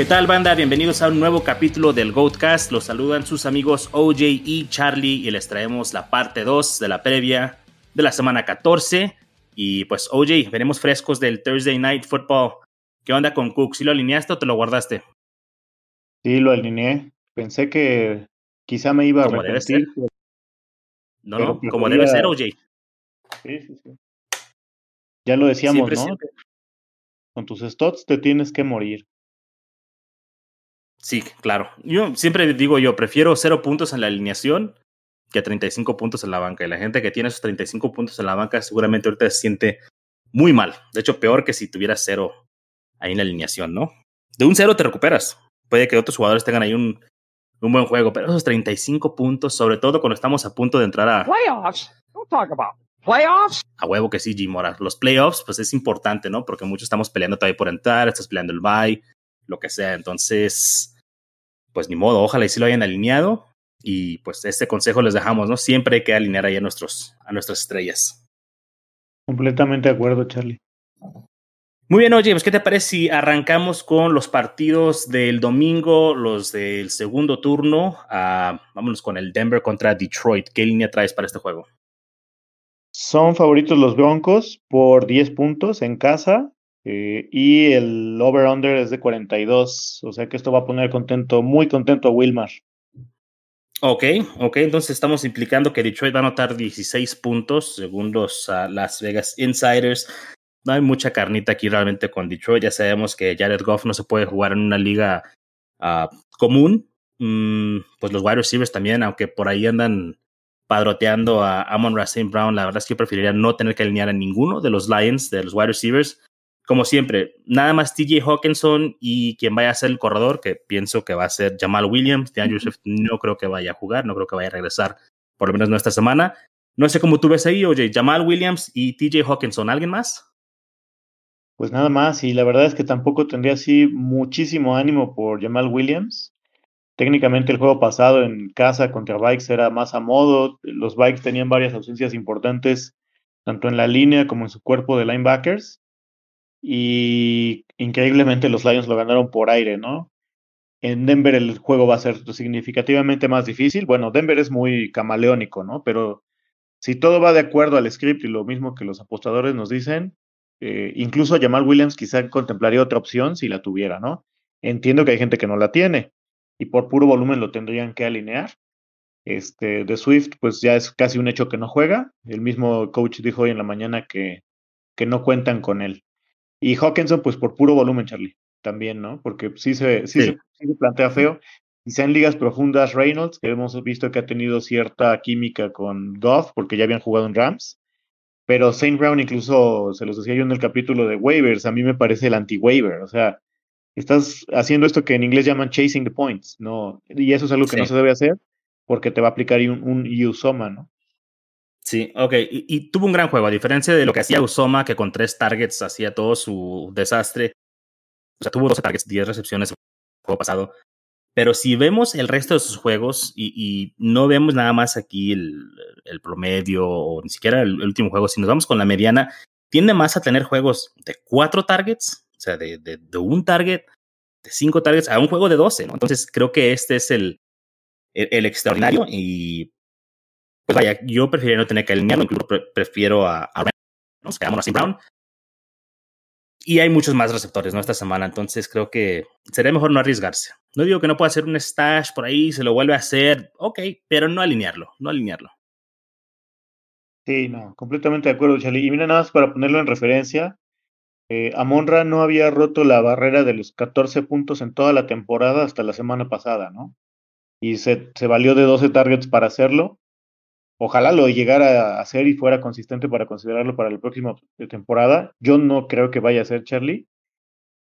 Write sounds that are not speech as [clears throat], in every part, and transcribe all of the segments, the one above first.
¿Qué tal banda? Bienvenidos a un nuevo capítulo del Goatcast. Los saludan sus amigos OJ y Charlie y les traemos la parte 2 de la previa de la semana 14. Y pues OJ, veremos frescos del Thursday Night Football. ¿Qué onda con Cook? ¿Sí lo alineaste o te lo guardaste? Sí, lo alineé. Pensé que quizá me iba a Como debe ser. No, no, como debe ser OJ. Sí, sí, sí. Ya lo decíamos, Siempre, ¿no? siempre. Con tus stots te tienes que morir. Sí, claro. Yo siempre digo yo, prefiero cero puntos en la alineación que 35 puntos en la banca. Y la gente que tiene esos 35 puntos en la banca seguramente ahorita se siente muy mal. De hecho, peor que si tuviera cero ahí en la alineación, ¿no? De un cero te recuperas. Puede que otros jugadores tengan ahí un, un buen juego, pero esos 35 puntos, sobre todo cuando estamos a punto de entrar a, Playoffs? Don't talk about playoffs. a huevo que sí, Jim Mora. Los playoffs, pues es importante, ¿no? Porque muchos estamos peleando todavía por entrar, estás peleando el bye, lo que sea. Entonces, pues ni modo, ojalá y sí lo hayan alineado. Y pues este consejo les dejamos, ¿no? Siempre hay que alinear ahí a, nuestros, a nuestras estrellas. Completamente de acuerdo, Charlie. Muy bien, oye, pues ¿qué te parece si arrancamos con los partidos del domingo, los del segundo turno? Ah, vámonos con el Denver contra Detroit. ¿Qué línea traes para este juego? Son favoritos los Broncos por 10 puntos en casa eh, y el over-under es de 42. O sea que esto va a poner contento, muy contento a Wilmar. Ok, ok, entonces estamos implicando que Detroit va a anotar 16 puntos según los Las Vegas Insiders. No hay mucha carnita aquí realmente con Detroit. Ya sabemos que Jared Goff no se puede jugar en una liga ah, común. Mm, pues los wide receivers también, aunque por ahí andan padroteando a Amon Racine Brown, la verdad es que yo preferiría no tener que alinear a ninguno de los Lions, de los wide receivers. Como siempre, nada más TJ Hawkinson y quien vaya a ser el corredor, que pienso que va a ser Jamal Williams. DeAndre Swift no creo que vaya a jugar, no creo que vaya a regresar, por lo menos no esta semana. No sé cómo tú ves ahí, oye, Jamal Williams y TJ Hawkinson, ¿alguien más? Pues nada más, y la verdad es que tampoco tendría así muchísimo ánimo por Jamal Williams. Técnicamente el juego pasado en casa contra Vikes era más a modo. Los Vikes tenían varias ausencias importantes, tanto en la línea como en su cuerpo de linebackers. Y increíblemente los Lions lo ganaron por aire, ¿no? En Denver el juego va a ser significativamente más difícil. Bueno, Denver es muy camaleónico, ¿no? Pero si todo va de acuerdo al script y lo mismo que los apostadores nos dicen, eh, incluso Jamal Williams quizá contemplaría otra opción si la tuviera, ¿no? Entiendo que hay gente que no la tiene y por puro volumen lo tendrían que alinear. Este, de Swift, pues ya es casi un hecho que no juega. El mismo coach dijo hoy en la mañana que, que no cuentan con él. Y Hawkinson, pues por puro volumen, Charlie, también, ¿no? Porque sí se, sí Sí. se, sí se plantea feo. Quizá en ligas profundas, Reynolds, que hemos visto que ha tenido cierta química con Goff, porque ya habían jugado en Rams. Pero Saint Brown, incluso se los decía yo en el capítulo de waivers, a mí me parece el anti-waiver. O sea, estás haciendo esto que en inglés llaman chasing the points, ¿no? Y eso es algo que no se debe hacer porque te va a aplicar un, un Usoma, ¿no? Sí, ok. Y, tuvo un gran juego, a diferencia de lo que hacía Usoma, que con tres targets hacía todo su desastre. O sea, tuvo 12 targets, 10 recepciones el juego pasado. Pero si vemos el resto de sus juegos y, no vemos nada más aquí el, promedio o ni siquiera el, último juego, si nos vamos con la mediana, tiende más a tener juegos de cuatro targets, o sea, de, de, un target, de cinco targets, a un juego de 12, ¿no? Entonces creo que este es el extraordinario y pues vaya, yo preferiría no tener que alinearlo, incluso pre- prefiero a, a que a Amon Brown. Y hay muchos más receptores, ¿no? Esta semana, entonces creo que sería mejor no arriesgarse. No digo que no pueda hacer un stash por ahí, se lo vuelve a hacer, ok, pero no alinearlo, no alinearlo. Sí, no, completamente de acuerdo, Charlie. Y mira, nada más para ponerlo en referencia, eh, Amonra no había roto la barrera de los 14 puntos en toda la temporada hasta la semana pasada, ¿no? Y se, se valió de 12 targets para hacerlo. Ojalá lo llegara a hacer y fuera consistente para considerarlo para la próxima temporada. Yo no creo que vaya a ser Charlie.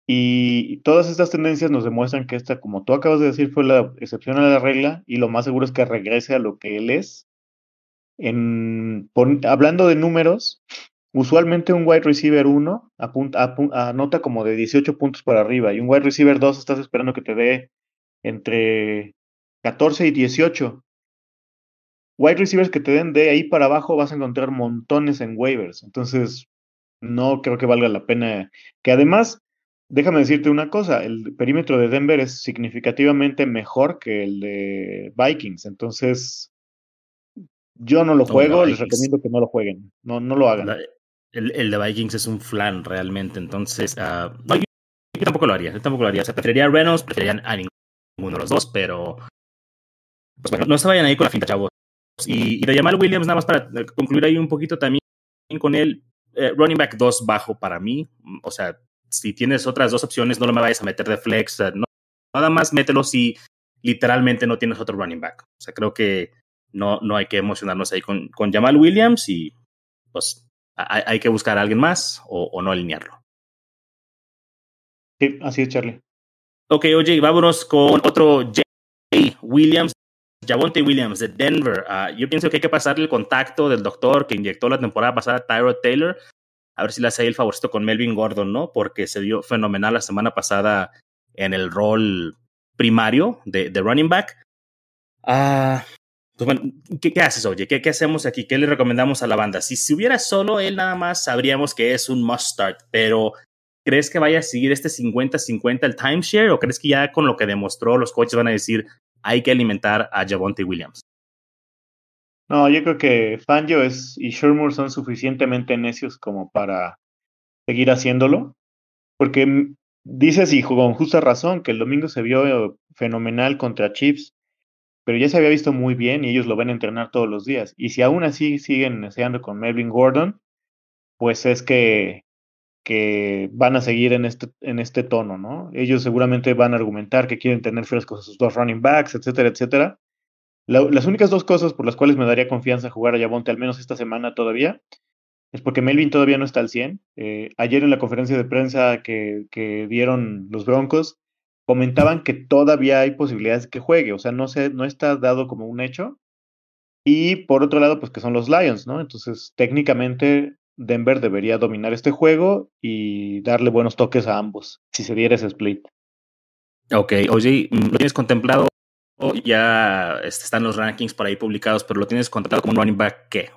Y todas estas tendencias nos demuestran que esta, como tú acabas de decir, fue la excepción a la regla y lo más seguro es que regrese a lo que él es. En, hablando de números, usualmente un wide receiver 1 apunta, apu- anota como de 18 puntos para arriba y un wide receiver 2 estás esperando que te dé entre 14 y 18. Wide receivers que te den de ahí para abajo vas a encontrar montones en waivers. Entonces, no creo que valga la pena. Que además, déjame decirte una cosa, el perímetro de Denver es significativamente mejor que el de Vikings, entonces yo no lo juego, les recomiendo que no lo jueguen, no, no lo hagan. el, el, de Vikings es un flan realmente, entonces uh, yo, tampoco lo haría, yo tampoco lo haría, o sea, preferiría a Reynolds, preferiría a ninguno de los dos, pero pues bueno, no se vayan ahí con la finta, chavos. Y, y de Jamal Williams, nada más para concluir ahí un poquito también con él, eh, running back 2 bajo para mí, o sea, si tienes otras dos opciones, no lo me vayas a meter de flex. No, nada más mételo si literalmente no tienes otro running back. O sea, creo que no, no hay que emocionarnos ahí con, con Jamal Williams y pues hay, hay que buscar a alguien más o, o, no alinearlo. Sí, así es, Charlie. Ok, oye, vámonos con otro Jay Williams. Javonte Williams de Denver. Uh, yo pienso que hay que pasarle el contacto del doctor que inyectó la temporada pasada a Tyrod Taylor a ver si le hace ahí el favorito con Melvin Gordon, ¿no? Porque se dio fenomenal la semana pasada en el rol primario de, running back. Ah, pues ¿qué, ¿qué, haces, oye? ¿Qué, ¿Qué, hacemos aquí? ¿Qué le recomendamos a la banda? Si, si hubiera solo él nada más, sabríamos que es un must start, pero ¿crees que vaya a seguir este 50-50 el timeshare o crees que ya con lo que demostró los coaches van a decir hay que alimentar a Javonte Williams? No, yo creo que Fangio es, y Shermour son suficientemente necios como para seguir haciéndolo, porque dices y con justa razón que el domingo se vio fenomenal contra Chiefs, pero ya se había visto muy bien y ellos lo van a entrenar todos los días. Y si aún así siguen deseando con Melvin Gordon, pues es que, que van a seguir en este, en este tono, ¿no? Ellos seguramente van a argumentar que quieren tener frescos a sus dos running backs, etcétera, etcétera la, las únicas dos cosas por las cuales me daría confianza jugar a Yabonte, al menos esta semana todavía, es porque Melvin todavía no está al 100. Eh, ayer en la conferencia de prensa que, que, dieron los Broncos, comentaban que todavía hay posibilidades de que juegue, o sea, no, se, no está dado como un hecho. Y por otro lado, pues que son los Lions, ¿no? Entonces, técnicamente, Denver debería dominar este juego y darle buenos toques a ambos, si se diera ese split. Ok, oye, ¿lo tienes contemplado ya este, están los rankings por ahí publicados, pero lo tienes contratado como un running back, ¿qué?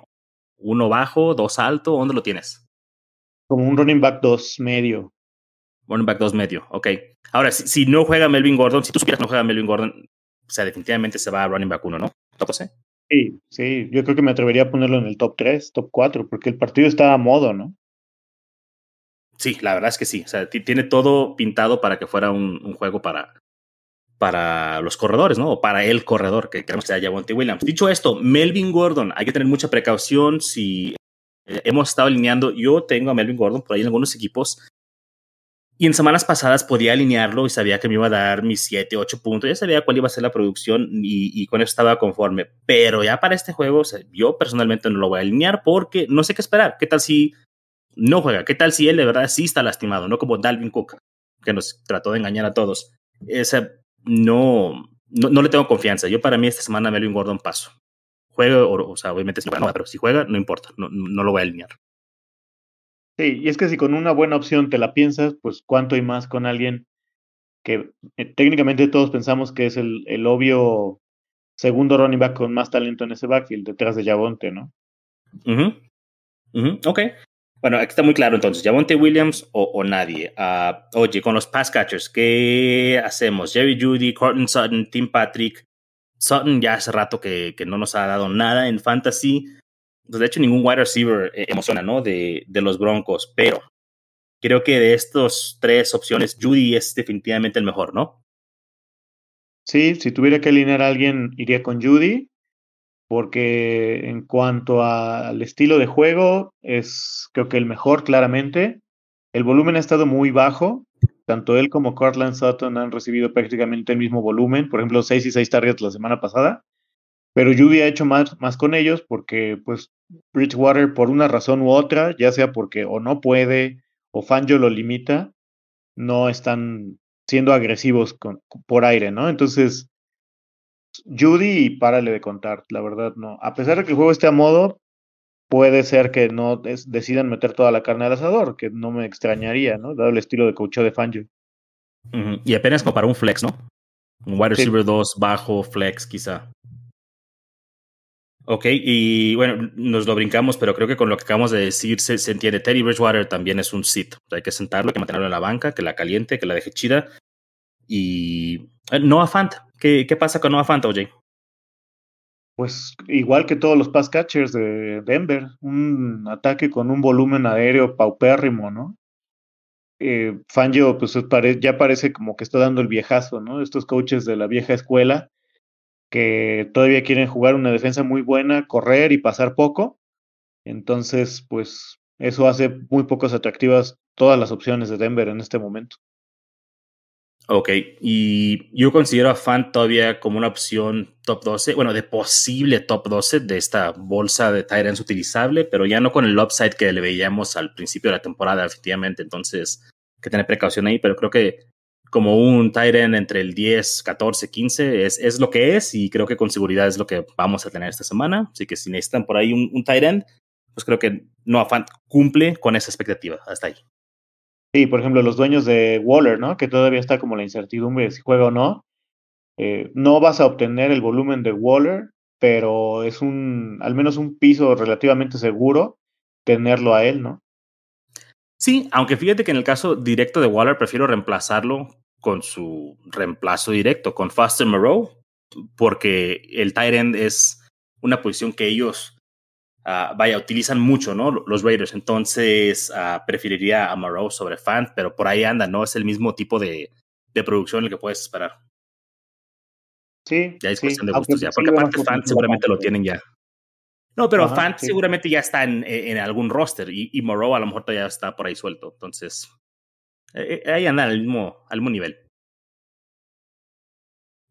¿Uno bajo, dos alto? ¿Dónde lo tienes? Como un running back dos medio. Running back dos medio, ok. Ahora, si, si no juega Melvin Gordon, si tú supieras que no juega Melvin Gordon, o sea, definitivamente se va a running back uno, ¿no? ¿Top C? Sí, sí, yo creo que me atrevería a ponerlo en el top 3, top 4, porque el partido está a modo, ¿no? Sí, la verdad es que sí. O sea, tiene todo pintado para que fuera un, juego para, para los corredores, ¿no? O para el corredor, que queremos que sea Javonte Williams. Dicho esto, Melvin Gordon, hay que tener mucha precaución si eh, hemos estado alineando. Yo tengo a Melvin Gordon por ahí en algunos equipos y en semanas pasadas podía alinearlo y sabía que me iba a dar mis 7, 8 puntos. Ya sabía cuál iba a ser la producción y, y con eso estaba conforme. Pero ya para este juego, yo personalmente no lo voy a alinear porque no sé qué esperar. ¿Qué tal si no juega? ¿Qué tal si él de verdad sí está lastimado? No como Dalvin Cook, que nos trató de engañar a todos. Esa, no, no, no, le tengo confianza. Yo para mí esta semana Melvin Gordon paso. Juega, o, o sea, obviamente si juega, no, pero si juega, no importa, no, no lo voy a alinear. Sí, y es que si con una buena opción te la piensas, pues cuánto y más con alguien que eh, técnicamente todos pensamos que es el, el, obvio segundo running back con más talento en ese backfield, detrás de Javonte, ¿no? Uh -huh. Uh. Ok. Bueno, aquí está muy claro entonces, Javonte Williams o, nadie. Uh, oye, con los pass catchers, ¿qué hacemos? Jerry Judy, Cortland Sutton, Tim Patrick. Sutton ya hace rato que, que no nos ha dado nada en fantasy. Pues de hecho, ningún wide receiver eh, emociona, ¿no? De, de los Broncos, pero creo que de estas tres opciones, Judy es definitivamente el mejor, ¿no? Sí, si tuviera que alinear a alguien, iría con Judy porque en cuanto al estilo de juego es creo que el mejor claramente. El volumen ha estado muy bajo, tanto él como Cortland Sutton han recibido prácticamente el mismo volumen, por ejemplo 6 y 6 targets la semana pasada, pero Judy ha hecho más, más con ellos porque pues Bridgewater por una razón u otra, ya sea porque o no puede o Fangio lo limita, no están siendo agresivos con, por aire, ¿no? Entonces, Judy y párale de contar, la verdad no. A pesar de que el juego esté a modo, puede ser que no es, decidan meter toda la carne al asador, que no me extrañaría, ¿no? Dado el estilo de coach de Fangio. Uh -huh. Y apenas como para un flex, ¿no? Un wide receiver 2 sí. bajo, flex quizá. Ok, y bueno, nos lo brincamos, pero creo que con lo que acabamos de decir se, entiende. Teddy Bridgewater también es un sit. hay que sentarlo, hay que mantenerlo en la banca, que la caliente, que la deje chida. Y eh, Noah Fant, ¿qué, qué pasa con Noah Fant, OJ? Pues igual que todos los pass catchers de Denver, un ataque con un volumen aéreo paupérrimo, ¿no? Eh, Fangio, pues ya parece como que está dando el viejazo, ¿no? Estos coaches de la vieja escuela que todavía quieren jugar una defensa muy buena, correr y pasar poco. Entonces, pues eso hace muy pocas atractivas todas las opciones de Denver en este momento. Ok, y yo considero a Fan todavía como una opción top 12, bueno, de posible top 12 de esta bolsa de Tyrants utilizable, pero ya no con el upside que le veíamos al principio de la temporada, efectivamente. Entonces, que tener precaución ahí, pero creo que como un Tyrant entre el 10, 14, 15 es, es lo que es y creo que con seguridad es lo que vamos a tener esta semana. Así que si necesitan por ahí un, un Tyrant, pues creo que Noah Fant cumple con esa expectativa hasta ahí. Sí, por ejemplo, los dueños de Waller, ¿no? Que todavía está como la incertidumbre de si juega o no. Eh, no vas a obtener el volumen de Waller, pero es un, al menos un piso relativamente seguro tenerlo a él, ¿no? Sí, aunque fíjate que en el caso directo de Waller prefiero reemplazarlo con su reemplazo directo, con Foster Moreau, porque el tight end es una posición que ellos, uh, vaya, utilizan mucho, ¿no? Los Raiders. Entonces, uh, preferiría a Moreau sobre Fant, pero por ahí anda, ¿no? Es el mismo tipo de, de producción el que puedes esperar. Sí. Ya es cuestión de gustos, ya. Porque aparte Fant seguramente lo tienen ya. No, pero Fant seguramente ya está en, en, algún roster y, y Moreau a lo mejor todavía está por ahí suelto. Entonces, eh, eh, ahí andan al mismo, al mismo nivel.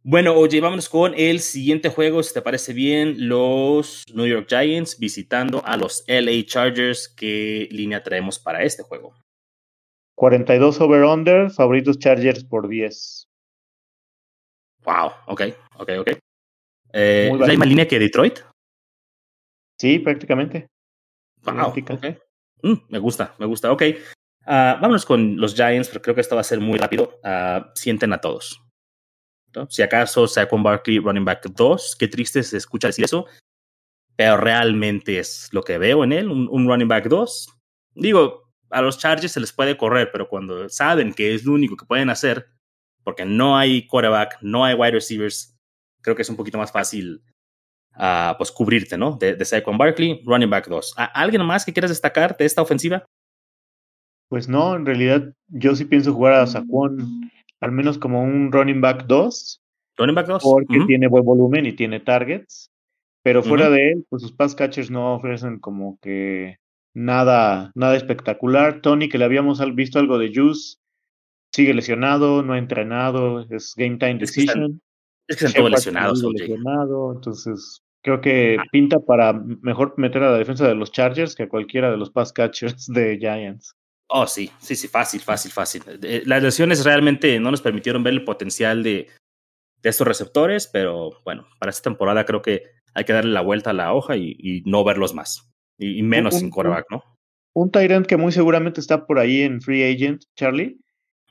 Bueno, oye, vámonos con el siguiente juego, si te parece bien, los New York Giants visitando a los LA Chargers. ¿Qué línea traemos para este juego? 42 over-under, favoritos Chargers por 10. Wow, ok, ok, ok. Eh, ¿Es la misma línea que Detroit? Sí, prácticamente. Wow, okay. mm, me gusta, me gusta, ok. Uh, vámonos con los Giants, pero creo que esto va a ser muy rápido. Uh, sienten a todos. Si acaso Saquon Barkley running back 2, qué triste se escucha decir eso, pero realmente es lo que veo en él, un, un, running back 2. Digo, a los Chargers se les puede correr, pero cuando saben que es lo único que pueden hacer, porque no hay quarterback, no hay wide receivers, creo que es un poquito más fácil uh, pues cubrirte, ¿no? De, de Saquon Barkley, running back 2. ¿Alguien más que quieras destacar de esta ofensiva? Pues no, en realidad yo sí pienso jugar a Saquon al menos como un running back 2. Running back 2. Porque uh -huh. tiene buen volumen y tiene targets. Pero fuera uh -huh. de él, pues sus pass catchers no ofrecen como que nada, nada espectacular. Tony, que le habíamos visto algo de Juice, sigue lesionado, no ha entrenado, es game time decision. Es que están, es que están todos lesionados, lesionado, entonces creo que ah. pinta para mejor meter a la defensa de los Chargers que a cualquiera de los pass catchers de Giants. Oh, sí, sí, sí, fácil, fácil, fácil. Las lesiones realmente no nos permitieron ver el potencial de, de estos receptores, pero bueno, para esta temporada creo que hay que darle la vuelta a la hoja y, y no verlos más. Y, y menos un, sin quarterback, ¿no? Un Tyrant que muy seguramente está por ahí en Free Agent, Charlie.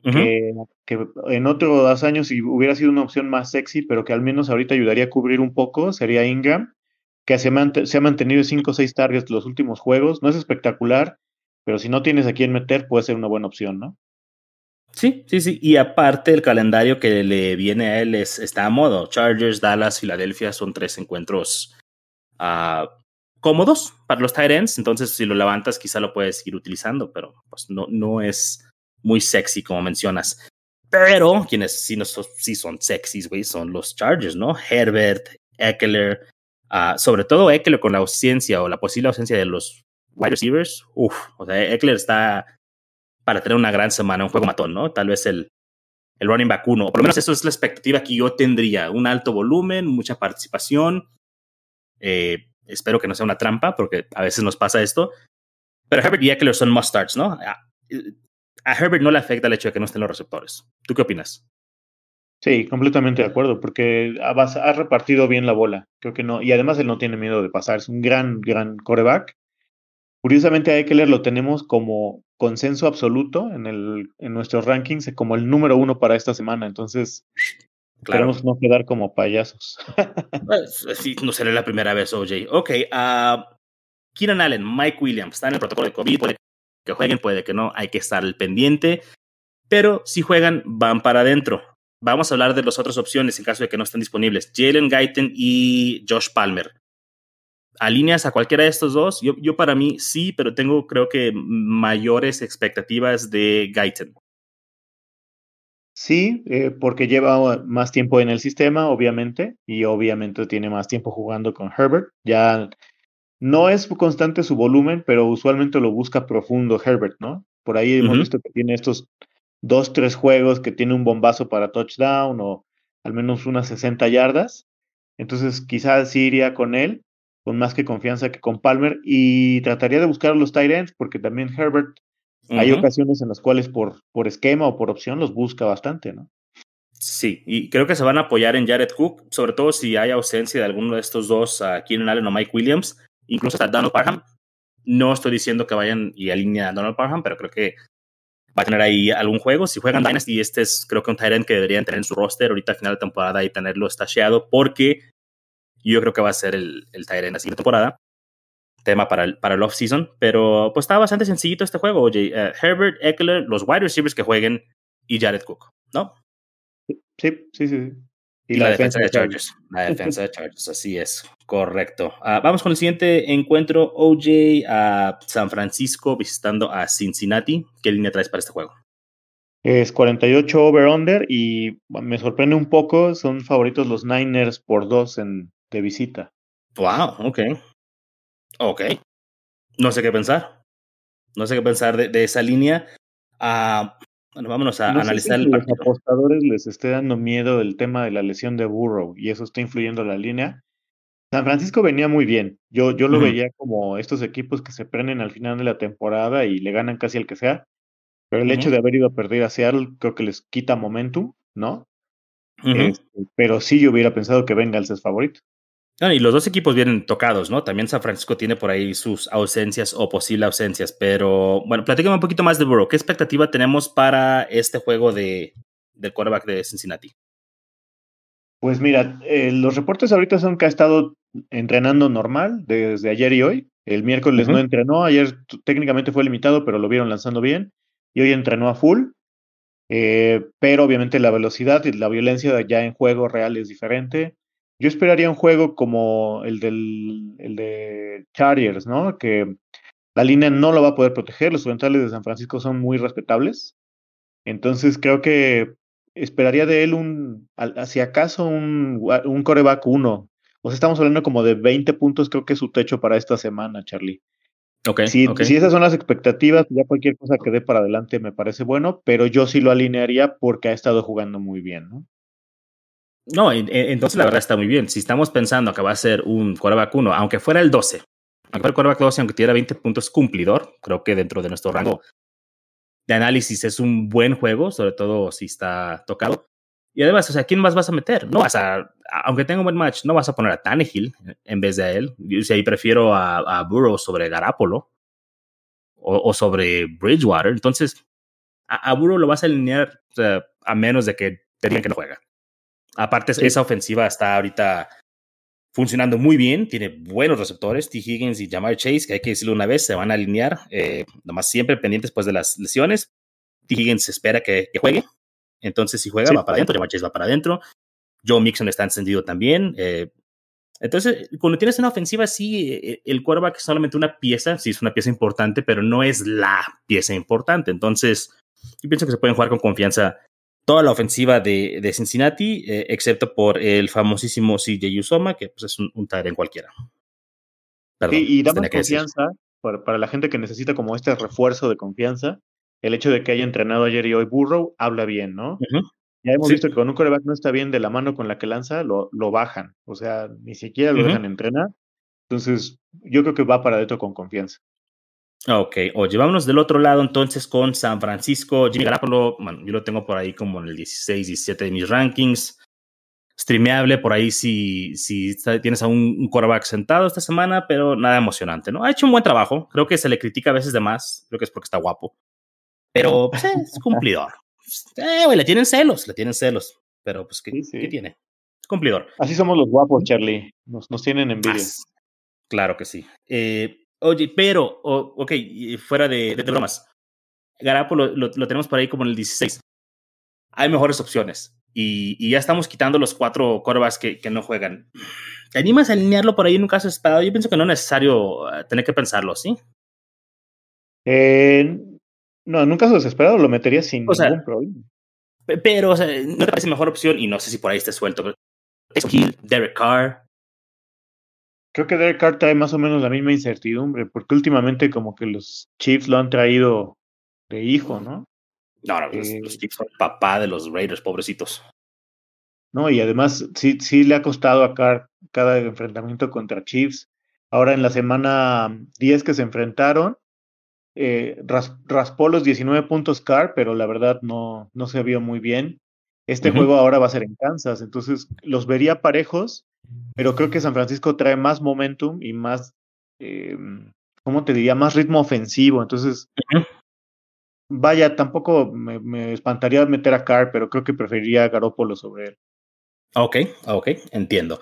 Uh -huh. que, que, en otros años si hubiera sido una opción más sexy, pero que al menos ahorita ayudaría a cubrir un poco, sería Ingram, que se, se ha mantenido 5 o 6 targets los últimos juegos. No es espectacular, pero si no tienes a quién meter, puede ser una buena opción, ¿no? Sí, sí, sí. Y aparte, el calendario que le viene a él es, está a modo. Chargers, Dallas, Filadelfia son tres encuentros uh, cómodos para los tight ends. Entonces, si lo levantas, quizá lo puedes seguir utilizando, pero pues no, no es muy sexy, como mencionas. Pero quienes sí, no, sí son sexys, güey, son los Chargers, ¿no? Herbert, Eckler, uh, sobre todo Eckler con la ausencia o la posible ausencia de los wide receivers, uff, o sea, Eckler está para tener una gran semana, un juego matón, ¿no? Tal vez el, el running back uno, por lo menos eso es la expectativa que yo tendría, un alto volumen, mucha participación, eh, espero que no sea una trampa, porque a veces nos pasa esto, pero Herbert y Eckler son must starts, ¿no? A, a Herbert no le afecta el hecho de que no estén los receptores. ¿Tú qué opinas? Sí, completamente de acuerdo, porque ha, repartido bien la bola. Creo que no, y además él no tiene miedo de pasar. Es un gran, gran coreback. Curiosamente a Eckler lo tenemos como consenso absoluto en, el, en nuestros rankings, como el número uno para esta semana. Entonces, Claro. Queremos no quedar como payasos. [laughs] pues, sí, no será la primera vez, OJ. Ok, uh, Keenan Allen, Mike Williams, están en el protocolo de COVID, puede que jueguen, puede que no, hay que estar al pendiente, pero si juegan, van para adentro. Vamos a hablar de las otras opciones en caso de que no estén disponibles. Jalen Guyton y Josh Palmer. ¿Alineas a cualquiera de estos dos? Yo, yo para mí sí, pero tengo creo que mayores expectativas de Guyton. Sí, eh, porque lleva más tiempo en el sistema, obviamente, y obviamente tiene más tiempo jugando con Herbert. Ya no es constante su volumen, pero usualmente lo busca profundo Herbert, ¿no? Por ahí hemos visto que tiene estos dos, tres juegos que tiene un bombazo para touchdown o al menos unas 60 yardas. Entonces, quizás sí iría con él, con más que confianza que con Palmer, y trataría de buscar los tight ends, porque también Herbert, hay ocasiones en las cuales por, por esquema o por opción los busca bastante, ¿no? Sí, y creo que se van a apoyar en Jared Cook, sobre todo si hay ausencia de alguno de estos dos, a Keenan Allen o Mike Williams, incluso hasta Donald Parham. No estoy diciendo que vayan y alineen a Donald Parham, pero creo que va a tener ahí algún juego. Si juegan Dynasty, este es creo que un Tyrant que deberían tener en su roster ahorita a final de temporada y tenerlo estasheado, porque yo creo que va a ser el, el Tyrant la siguiente temporada. Tema para el, para el off-season, pero pues está bastante sencillito este juego. Oye, uh, Herbert, Eckler, los wide receivers que jueguen y Jared Cook, ¿no? Sí, sí, sí. Y, la, defensa, de Chargers. La defensa de Chargers, así es, correcto. Uh, vamos con el siguiente encuentro, OJ a San Francisco visitando a Cincinnati. ¿Qué línea traes para este juego? Es 48 over-under y me sorprende un poco, son favoritos los Niners por dos en, de visita. Wow, ok. Ok. No sé qué pensar. No sé qué pensar de, de esa línea. Uh, bueno, vámonos a analizar el partido. Los apostadores les esté dando miedo el tema de la lesión de Burrow y eso está influyendo la línea. San Francisco venía muy bien. Yo, yo lo veía como estos equipos que se prenden al final de la temporada y le ganan casi al que sea. Pero el hecho de haber ido a perder a Seattle creo que les quita momentum, ¿no? Este, pero sí yo hubiera pensado que Bengals es favorito y los dos equipos vienen tocados, ¿no? También San Francisco tiene por ahí sus ausencias o posibles ausencias, pero bueno, platícame un poquito más de Burrow. ¿Qué expectativa tenemos para este juego de, del quarterback de Cincinnati? Pues mira, eh, los reportes ahorita son que ha estado entrenando normal desde ayer y hoy. El miércoles no entrenó, ayer técnicamente fue limitado, pero lo vieron lanzando bien. Y hoy entrenó a full. Eh, pero obviamente la velocidad y la violencia ya en juego real es diferente. Yo esperaría un juego como el, del, el de Chargers, ¿no? Que la línea no lo va a poder proteger, los frontales de San Francisco son muy respetables. Entonces creo que esperaría de él un, hacia acaso un, un coreback 1. O sea, estamos hablando como de 20 puntos, creo que es su techo para esta semana, Charlie. Okay, si, si esas son las expectativas, ya cualquier cosa que dé para adelante me parece bueno, pero yo sí lo alinearía porque ha estado jugando muy bien, ¿no? No, entonces la verdad está muy bien. Si estamos pensando que va a ser un quarterback 1, aunque fuera el 12, aunque el quarterback 12, aunque tuviera 20 puntos cumplidor, creo que dentro de nuestro rango de análisis es un buen juego, sobre todo si está tocado. Y además, o sea, ¿quién más vas a meter? No vas a, aunque tenga un buen match, no vas a poner a Tannehill en vez de a él. Yo si ahí prefiero a, a Burrow sobre Garapolo o, sobre Bridgewater. Entonces, a, a, Burrow lo vas a alinear a menos de que te que no juega. Aparte, esa ofensiva está ahorita funcionando muy bien, tiene buenos receptores, T. Higgins y Jamar Chase, que hay que decirlo una vez, se van a alinear, eh, nomás siempre pendientes pues, de las lesiones. T. Higgins espera que, juegue, entonces si juega va para adentro, Jamar Chase va para adentro, Joe Mixon está encendido también. Eh, entonces, cuando tienes una ofensiva así, eh, el quarterback es solamente una pieza, sí es una pieza importante, pero no es la pieza importante. Entonces, yo pienso que se pueden jugar con confianza toda la ofensiva de, de Cincinnati, eh, excepto por el famosísimo CJ Usoma, que pues, es un, un en cualquiera. Perdón, sí, y damos confianza para, para, la gente que necesita como este refuerzo de confianza. El hecho de que haya entrenado ayer y hoy Burrow habla bien, ¿no? Ya hemos visto que con un coreback no está bien de la mano con la que lanza, lo, lo bajan. O sea, ni siquiera lo dejan entrenar. Entonces, yo creo que va para adentro con confianza. Ok, oye, vámonos del otro lado entonces con San Francisco. Jimmy Garoppolo, bueno, yo lo tengo por ahí como en el 16, 17 de mis rankings. Streameable por ahí si, si tienes a un, quarterback sentado esta semana, pero nada emocionante, ¿no? Ha hecho un buen trabajo. Creo que se le critica a veces de más. Creo que es porque está guapo. Pero pues, es cumplidor. Eh, güey, le tienen celos, le tienen celos. pero pues, ¿qué, ¿qué tiene? Cumplidor. Así somos los guapos, Charlie. Nos, nos tienen envidia. claro que sí. Eh, oye, pero, ok, fuera de, de bromas. Garapo lo, lo, tenemos por ahí como en el 16. Hay mejores opciones. Y, y ya estamos quitando los cuatro corvas que, que, no juegan. ¿Te animas a alinearlo por ahí en un caso esperado? Yo pienso que no es necesario eh, tener que pensarlo, ¿sí? Eh, no, en un caso desesperado lo metería sin ningún problema. Pero, o sea, no te parece mejor opción y no sé si por ahí esté suelto. Pero Derek Carr. Creo que Derek Carr trae más o menos la misma incertidumbre, porque últimamente como que los Chiefs lo han traído de hijo, ¿no? No, no, los, eh, Chiefs son papá de los Raiders, pobrecitos. No, y además sí, sí le ha costado a Carr cada enfrentamiento contra Chiefs. Ahora en la semana 10 que se enfrentaron, eh, raspó los 19 puntos Carr, pero la verdad no, no se vio muy bien. Este juego ahora va a ser en Kansas, entonces los vería parejos, pero creo que San Francisco trae más momentum y más, eh, ¿cómo te diría? Más ritmo ofensivo. Entonces, vaya, tampoco me, espantaría meter a Carr, pero creo que preferiría a Garópolo sobre él. Ok, ok, entiendo.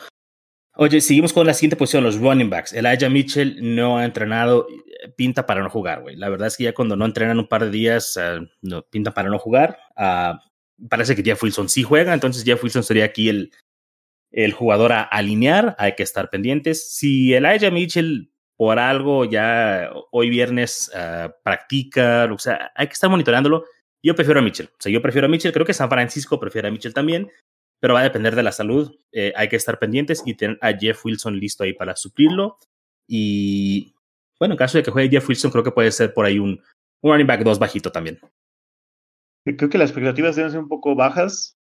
Oye, seguimos con la siguiente posición, los running backs. Elijah Mitchell no ha entrenado, pinta para no jugar, güey. La verdad es que ya cuando no entrenan un par de días, uh, no, pinta para no jugar. Uh, parece que Jeff Wilson sí juega, entonces Jeff Wilson sería aquí el, el jugador a alinear, hay que estar pendientes. Si Elijah Mitchell por algo ya hoy viernes uh, practica, o sea, hay que estar monitoreándolo. Yo prefiero a Mitchell, o sea, yo prefiero a Mitchell, creo que San Francisco prefiere a Mitchell también, pero va a depender de la salud, eh, hay que estar pendientes y tener a Jeff Wilson listo ahí para suplirlo. Y bueno, en caso de que juegue Jeff Wilson, creo que puede ser por ahí un, un running back 2 bajito también. Creo que las expectativas deben ser un poco bajas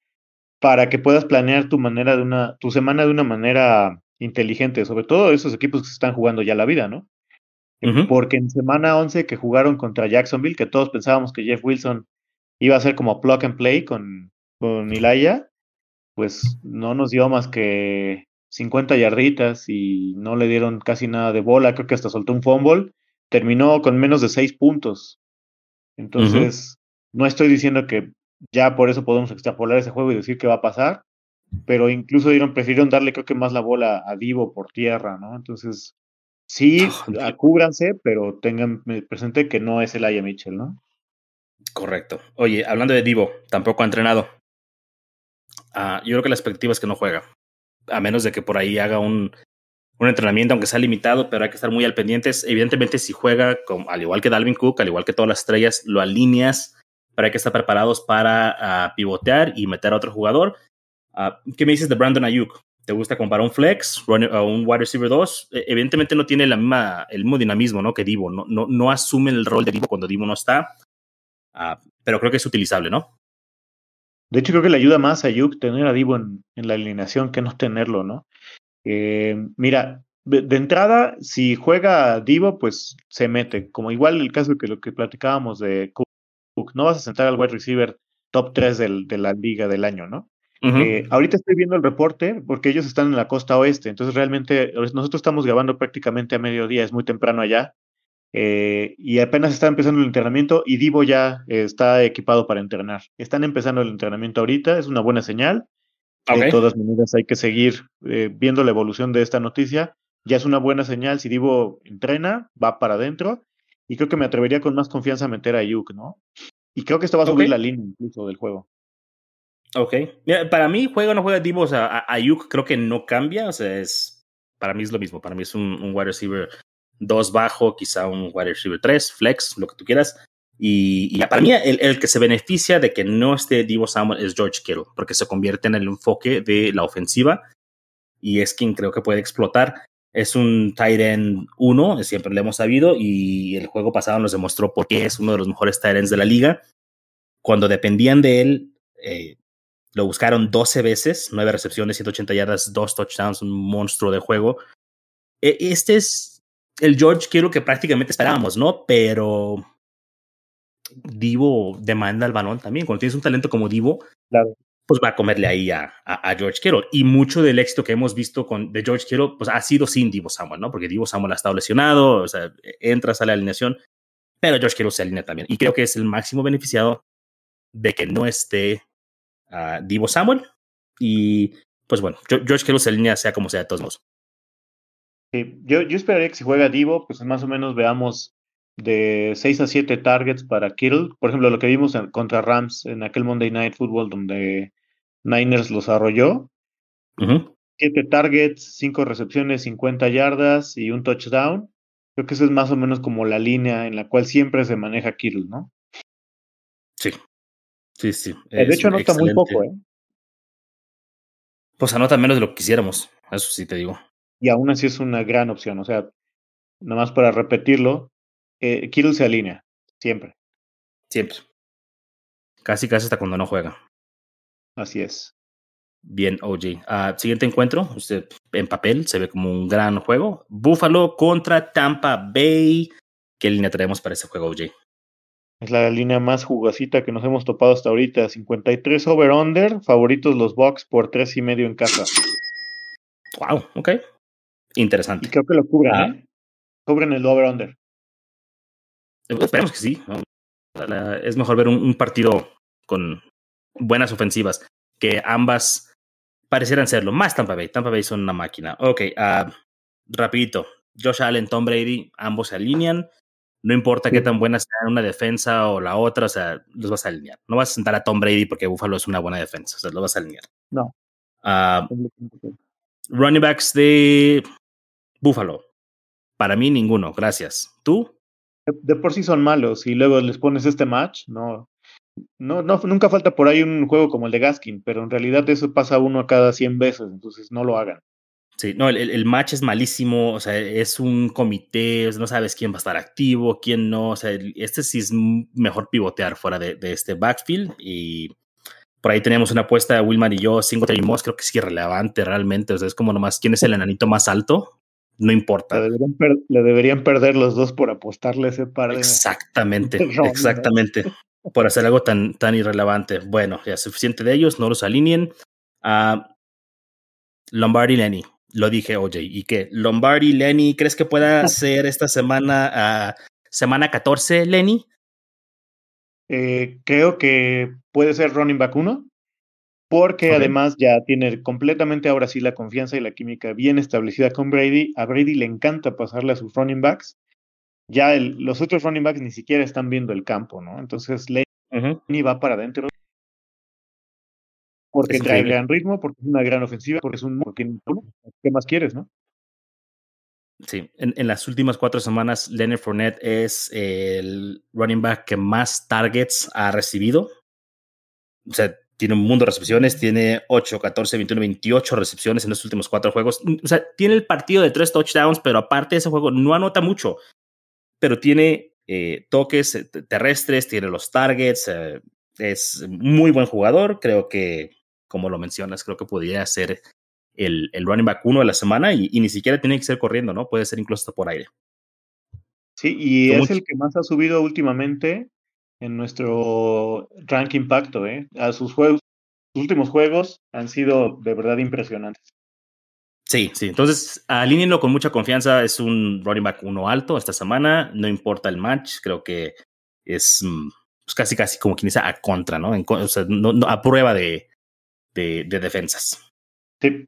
para que puedas planear tu manera de una, tu semana de una manera inteligente, sobre todo esos equipos que se están jugando ya la vida, ¿no? Porque en semana 11 que jugaron contra Jacksonville, que todos pensábamos que Jeff Wilson iba a ser como plug and play con, con Ilaya, pues no nos dio más que 50 yarditas y no le dieron casi nada de bola, creo que hasta soltó un fumble, terminó con menos de 6 puntos. Entonces, no estoy diciendo que ya por eso podemos extrapolar ese juego y decir qué va a pasar, pero incluso dieron, prefirieron darle creo que más la bola a Divo por tierra, ¿no? Entonces, sí, acúbranse, pero tengan presente que no es el Aya Mitchell, ¿no? Correcto. Oye, hablando de Divo, tampoco ha entrenado. Uh, yo creo que la expectativa es que no juega, a menos de que por ahí haga un, un entrenamiento, aunque sea limitado, pero hay que estar muy al pendientes. Evidentemente, si juega, con, al igual que Dalvin Cook, al igual que todas las estrellas, lo alineas pero hay que estar preparados para uh, pivotear y meter a otro jugador. Uh, ¿Qué me dices de Brandon Ayuk? ¿Te gusta comparar un flex, o un wide receiver 2? E, evidentemente no tiene la misma, el mismo dinamismo ¿no? que Divo, no, no, no asume el rol de Divo cuando Divo no está, pero creo que es utilizable, ¿no? De hecho, creo que le ayuda más a Ayuk tener a Divo en, en la alineación que no tenerlo, ¿no? Eh, mira, de, de, entrada, si juega Divo, pues se mete, como igual el caso que lo que platicábamos de no vas a sentar al wide receiver top 3 del, de la liga del año, ¿no? eh, ahorita estoy viendo el reporte porque ellos están en la costa oeste, entonces realmente nosotros estamos grabando prácticamente a mediodía, es muy temprano allá, eh, y apenas está empezando el entrenamiento y Divo ya eh, está equipado para entrenar. Están empezando el entrenamiento ahorita, es una buena señal. Okay. De todas maneras hay que seguir eh, viendo la evolución de esta noticia. Ya es una buena señal, si Divo entrena, va para adentro y creo que me atrevería con más confianza a meter a Yuk, ¿no? Y creo que esto va a subir okay. la línea incluso del juego. Ok. Mira, para mí, juega o no juega Divo, o sea, Ayuk creo que no cambia, o sea, es, para mí es lo mismo, para mí es un, un wide receiver 2 bajo, quizá un wide receiver 3, flex, lo que tú quieras. Y, y para mí, el, el, que se beneficia de que no esté Divo Samuel es George Kittle, porque se convierte en el enfoque de la ofensiva y es quien creo que puede explotar. Es un end 1, siempre lo hemos sabido, y el juego pasado nos demostró por qué es uno de los mejores ends de la liga. Cuando dependían de él, eh, lo buscaron 12 veces, 9 recepciones, 180 yardas, 2 touchdowns, un monstruo de juego. E este es el George Kittle que prácticamente esperábamos, ¿no? Pero Divo demanda el balón también. Cuando tienes un talento como Divo, claro pues va a comerle ahí a, a, George Kittle. Y mucho del éxito que hemos visto con, de George Kittle, pues ha sido sin Divo Samuel, ¿no? Porque Divo Samuel ha estado lesionado, o sea, entra, sale a la alineación, pero George Kittle se alinea también. Y creo que es el máximo beneficiado de que no esté uh, Divo Samuel Y pues bueno, George Kittle se alinea sea como sea de todos modos. yo, yo esperaría que si juega Divo, pues más o menos veamos de 6 a 7 targets para Kittle. Por ejemplo, lo que vimos contra Rams en aquel Monday Night Football donde Niners los arrolló. 7 targets, 5 recepciones, 50 yardas y un touchdown. Creo que esa es más o menos como la línea en la cual siempre se maneja Kittle, ¿no? Sí. Sí, sí. de hecho, anota muy poco, ¿eh? Pues anota menos de lo que quisiéramos. Eso sí te digo. Y aún así es una gran opción. O sea, nada más para repetirlo, eh, Kittle se alinea. Siempre. Siempre. Casi, casi hasta cuando no juega. Así es. Bien, OJ. Ah, siguiente encuentro, usted en papel se ve como un gran juego. Buffalo contra Tampa Bay. ¿Qué línea traemos para ese juego, OJ? Es la línea más jugosita que nos hemos topado hasta ahorita. 53 over-under, favoritos los Bucks por tres y medio en casa. Wow, ok. Interesante. Y creo que lo cubren, ah. ¿eh? Cubren el over-under. Esperemos que sí. Es mejor ver un partido con buenas ofensivas que ambas parecieran serlo. Más Tampa Bay. Tampa Bay son una máquina. Ok, uh, rapidito. Josh Allen, Tom Brady, ambos se alinean. No importa qué tan buena sea una defensa o la otra, o sea, los vas a alinear. No vas a sentar a Tom Brady porque Buffalo es una buena defensa, o sea, lo vas a alinear. No. Uh, running backs de Buffalo. Para mí, ninguno. Gracias. ¿Tú? De, por sí son malos y luego les pones este match, no. No, no, nunca falta por ahí un juego como el de Gaskin, pero en realidad eso pasa uno a cada 100 veces, entonces no lo hagan. Sí, no, el, match es malísimo, o sea, es un comité, no sabes quién va a estar activo, quién no, o sea, este sí es mejor pivotear fuera de, este backfield y por ahí teníamos una apuesta de Wilman y yo, Singletary Moss, creo que es irrelevante realmente, o sea, es como nomás quién es el enanito más alto, no importa. Le deberían, perder los dos por apostarle ese par de... Exactamente, [laughs] exactamente por hacer algo tan, tan irrelevante. Bueno, ya suficiente de ellos, no los alineen. a Lombardi Lenny, lo dije, oye, ¿y qué? Lombardi Lenny, ¿crees que pueda [laughs] ser esta semana, semana 14, Lenny? Eh, creo que puede ser running back 1, porque además ya tiene completamente ahora sí la confianza y la química bien establecida con Brady. A Brady le encanta pasarle a sus running backs ya los otros running backs ni siquiera están viendo el campo, ¿no? Entonces Lenny va para adentro porque trae gran ritmo, porque es una gran ofensiva, porque es un... ¿Qué más quieres, no? Sí, en, las últimas cuatro semanas, Leonard Fournette es el running back que más targets ha recibido. O sea, tiene un mundo de recepciones, tiene 8, 14, 21, 28 recepciones en los últimos cuatro juegos. O sea, tiene el partido de tres touchdowns, pero aparte de ese juego no anota mucho pero tiene eh, toques eh, terrestres, tiene los targets, eh, es muy buen jugador, creo que, como lo mencionas, creo que podría ser el, el running back uno de la semana y, ni siquiera tiene que ser corriendo, ¿no? Puede ser incluso hasta por aire. Sí, y es el que más ha subido últimamente en nuestro ranking impacto, ¿eh? A sus juegos, sus últimos juegos han sido de verdad impresionantes. Sí, sí. Entonces, alínenlo con mucha confianza. Es un running back uno alto esta semana. No importa el match. Creo que es mm, pues, casi, casi como quien dice a contra, ¿no? o sea, no, a prueba de, de, defensas. Sí.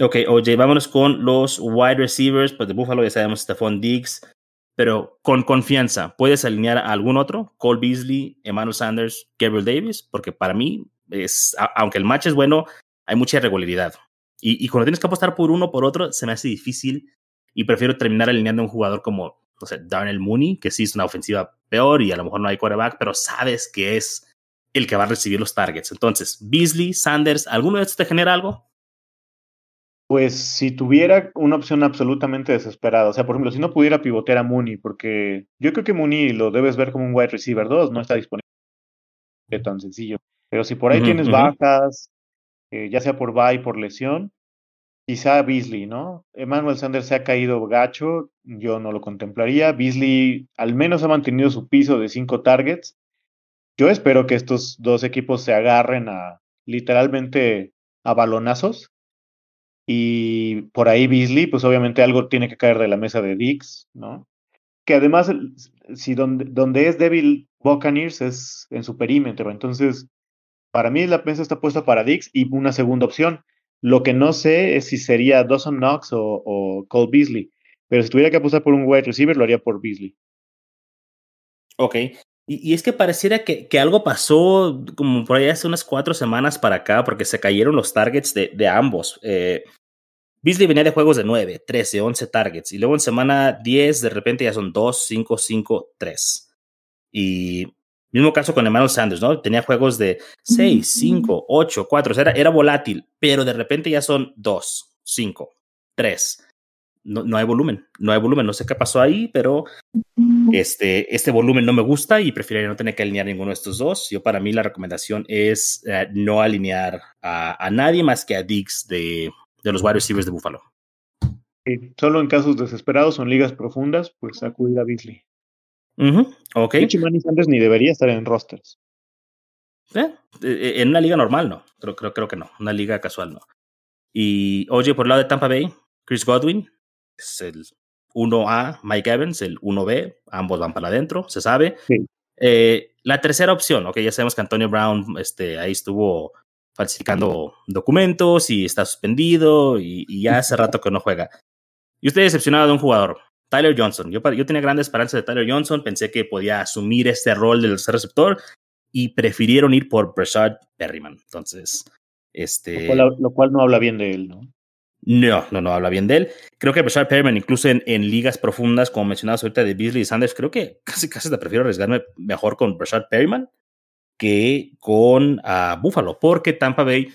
Ok, oye, vámonos con los wide receivers. Pues de Buffalo ya sabemos Stephon Diggs. Pero con confianza, ¿puedes alinear a algún otro? Cole Beasley, Emmanuel Sanders, Gabriel Davis, porque para mí, es, aunque el match es bueno, hay mucha irregularidad. Y, cuando tienes que apostar por uno o por otro, se me hace difícil y prefiero terminar alineando a un jugador como, no sé, Darnell Mooney, que sí es una ofensiva peor y a lo mejor no hay quarterback, pero sabes que es el que va a recibir los targets. Entonces, Beasley, Sanders, ¿alguno de estos te genera algo? Pues si tuviera una opción absolutamente desesperada, o sea, por ejemplo, si no pudiera pivotear a Mooney, porque yo creo que Mooney lo debes ver como un wide receiver 2, no está disponible tan sencillo. Pero si por ahí tienes bajas, eh, ya sea por bye, por lesión, quizá Beasley, ¿no? Emmanuel Sanders se ha caído gacho, yo no lo contemplaría. Beasley al menos ha mantenido su piso de cinco targets. Yo espero que estos dos equipos se agarren a literalmente a balonazos. Y por ahí Beasley, pues obviamente algo tiene que caer de la mesa de Dix, ¿no? Que además, si donde, donde es débil Buccaneers es en su perímetro, entonces Para mí la mesa está puesta para Dix y una segunda opción. Lo que no sé es si sería Dawson Knox o, Cole Beasley. Pero si tuviera que apostar por un wide receiver, lo haría por Beasley. Ok. Y, es que pareciera que, algo pasó como por ahí hace unas cuatro semanas para acá, porque se cayeron los targets de, de ambos. Eh, Beasley venía de juegos de 9, 13, 11 targets. Y luego en semana 10, de repente ya son 2, 5, 5, 3. Y mismo caso con Emmanuel Sanders, ¿no? Tenía juegos de 6, 5, 8, 4. O sea, era, era volátil, pero de repente ya son 2, 5, 3 no, no, hay volumen, no hay volumen, no sé qué pasó ahí, pero este, este volumen no me gusta y preferiría no tener que alinear ninguno de estos dos. Yo para mí la recomendación es uh, no alinear a, a, nadie más que a Diggs de, de los wide receivers de Buffalo. Sí, solo en casos desesperados o en ligas profundas, pues acudir a Beasley. Uh -huh, ok. Manny Sanders ni debería estar en rosters. ¿Eh? En una liga normal no, creo, creo, creo que no, una liga casual no. Y oye, por el lado de Tampa Bay, Chris Godwin, es el 1A, Mike Evans, el 1B, ambos van para adentro, se sabe. Sí. Eh, la tercera opción, ok, ya sabemos que Antonio Brown este, ahí estuvo falsificando documentos y está suspendido y, y, ya hace rato que no juega. Y usted decepcionado de un jugador, Tyler Johnson. Yo, yo tenía grandes esperanzas de Tyler Johnson, pensé que podía asumir este rol del receptor y prefirieron ir por Brashad Perryman. Entonces, este... Lo cual, lo cual no habla bien de él, ¿no? No, no, no habla bien de él. Creo que Brashad Perryman, incluso en, en, ligas profundas, como mencionabas ahorita de Beasley y Sanders, creo que [laughs] casi casi te prefiero arriesgarme mejor con Brashad Perryman que con uh, Buffalo, porque Tampa Bay,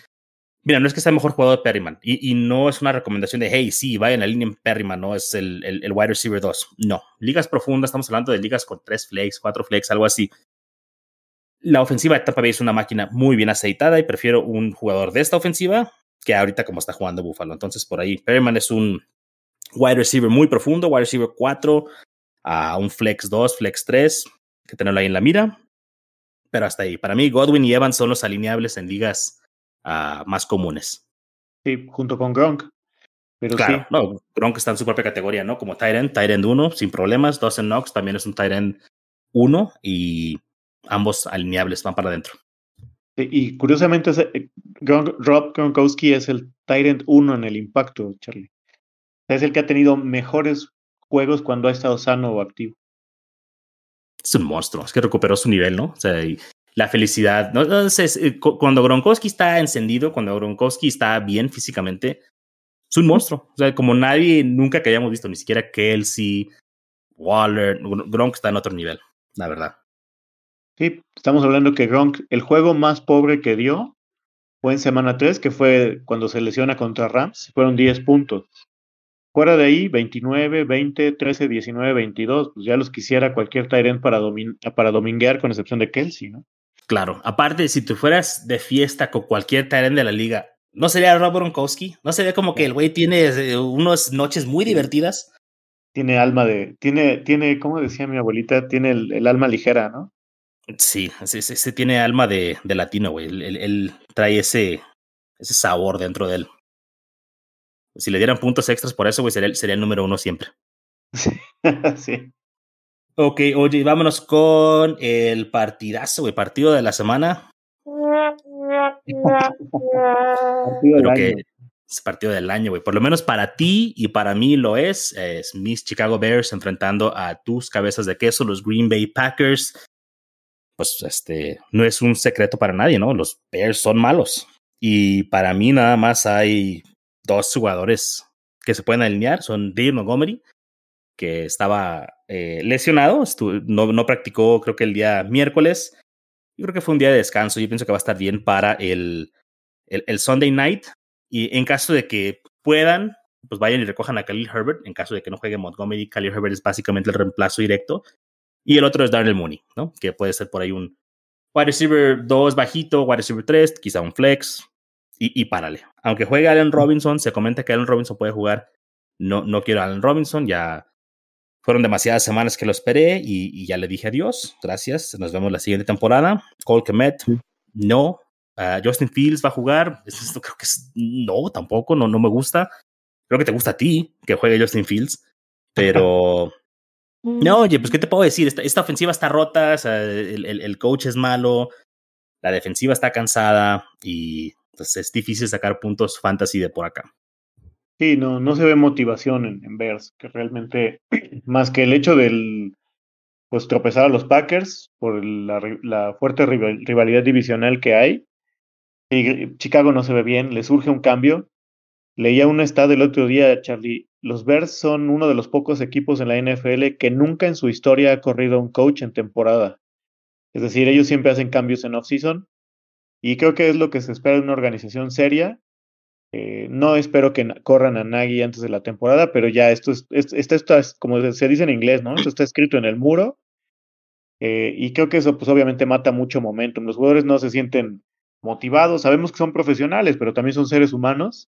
mira, no es que sea el mejor jugador de Perryman, y, no es una recomendación de, hey, sí, vayan la línea en Perryman, no es el, el, wide receiver 2. No, ligas profundas, estamos hablando de ligas con tres flex, cuatro flex, algo así. La ofensiva de Tampa Bay es una máquina muy bien aceitada y prefiero un jugador de esta ofensiva que ahorita como está jugando Buffalo. Entonces, por ahí, Perryman es un wide receiver muy profundo, wide receiver 4, a un flex 2, flex 3, que tenerlo ahí en la mira. Pero hasta ahí. Para mí, Godwin y Evans son los alineables en ligas uh, más comunes. Sí, junto con Gronk. Pero claro, sí. no, Gronk está en su propia categoría, ¿no? Como Tyrant, Tyrant 1, sin problemas. Dawson Knox también es un Tyrant 1 y ambos alineables van para adentro. Y curiosamente, Gronk, Rob Gronkowski es el Tyrant 1 en el impacto, Charlie. Es el que ha tenido mejores juegos cuando ha estado sano o activo. Es un monstruo, es que recuperó su nivel, ¿no? O sea, la felicidad. Entonces, cuando Gronkowski está encendido, cuando Gronkowski está bien físicamente, es un monstruo. O sea, como nadie nunca que hayamos visto, ni siquiera Kelsey, Waller, Gronk está en otro nivel, la verdad. Sí, estamos hablando que Gronk, el juego más pobre que dio fue en semana 3, que fue cuando se lesiona contra Rams, fueron 10 puntos. Fuera de ahí, 29, 20, 13, 19, 22, pues ya los quisiera cualquier Tyrant para, domin para dominguear, con excepción de Kelsey, ¿no? Claro, aparte, si tú fueras de fiesta con cualquier Tyrant de la liga, ¿no sería Rob Gronkowski? ¿No sería como que el güey tiene unas noches muy divertidas? Tiene alma de, tiene, tiene, como decía mi abuelita, tiene el, el alma ligera, ¿no? Sí, ese, ese tiene alma de, de latino, güey. Él, él, él, trae ese, ese sabor dentro de él. Si le dieran puntos extras por eso, güey, sería, sería el número uno siempre. [laughs] sí. Ok, oye, vámonos con el partidazo, güey, partido de la semana. partido Creo que es partido del año, güey. Por lo menos para ti y para mí lo es. Es mis Chicago Bears enfrentando a tus cabezas de queso, los Green Bay Packers pues este, no es un secreto para nadie, ¿no? Los Bears son malos. Y para mí nada más hay dos jugadores que se pueden alinear, son Dave Montgomery, que estaba eh, lesionado, no, no practicó creo que el día miércoles. Yo creo que fue un día de descanso, yo pienso que va a estar bien para el, el, Sunday night. Y en caso de que puedan, pues vayan y recojan a Khalil Herbert. En caso de que no juegue Montgomery, Khalil Herbert es básicamente el reemplazo directo. Y el otro es Darnell Mooney, ¿no? Que puede ser por ahí un wide receiver 2 bajito, wide receiver 3, quizá un flex, y, y párale. Aunque juegue Allen Robinson, se comenta que Allen Robinson puede jugar. No, no quiero a Allen Robinson, ya fueron demasiadas semanas que lo esperé y, y, ya le dije adiós. Gracias, nos vemos la siguiente temporada. Cole Kemet, no. Uh, Justin Fields va a jugar. Esto creo que es, no, tampoco, no, no me gusta. Creo que te gusta a ti que juegue Justin Fields, pero. [laughs] No, oye, pues, ¿qué te puedo decir? Esta, esta ofensiva está rota, o sea, el, el, el, coach es malo, la defensiva está cansada y pues, es difícil sacar puntos fantasy de por acá. Sí, no, no se ve motivación en, en Bears, que realmente, [clears throat] más que el hecho del pues tropezar a los Packers por la, fuerte rivalidad divisional que hay. Y Chicago no se ve bien, le surge un cambio. Leía un estado el otro día, Charlie. Los Bears son uno de los pocos equipos en la NFL que nunca en su historia ha corrido un coach en temporada. Es decir, ellos siempre hacen cambios en off-season y creo que es lo que se espera de una organización seria. Eh, no espero que corran a Nagy antes de la temporada, pero ya esto es, como se dice en inglés, ¿no? Esto está escrito en el muro. Eh, y creo que eso, pues obviamente mata mucho momentum. Los jugadores no se sienten motivados. Sabemos que son profesionales, pero también son seres humanos.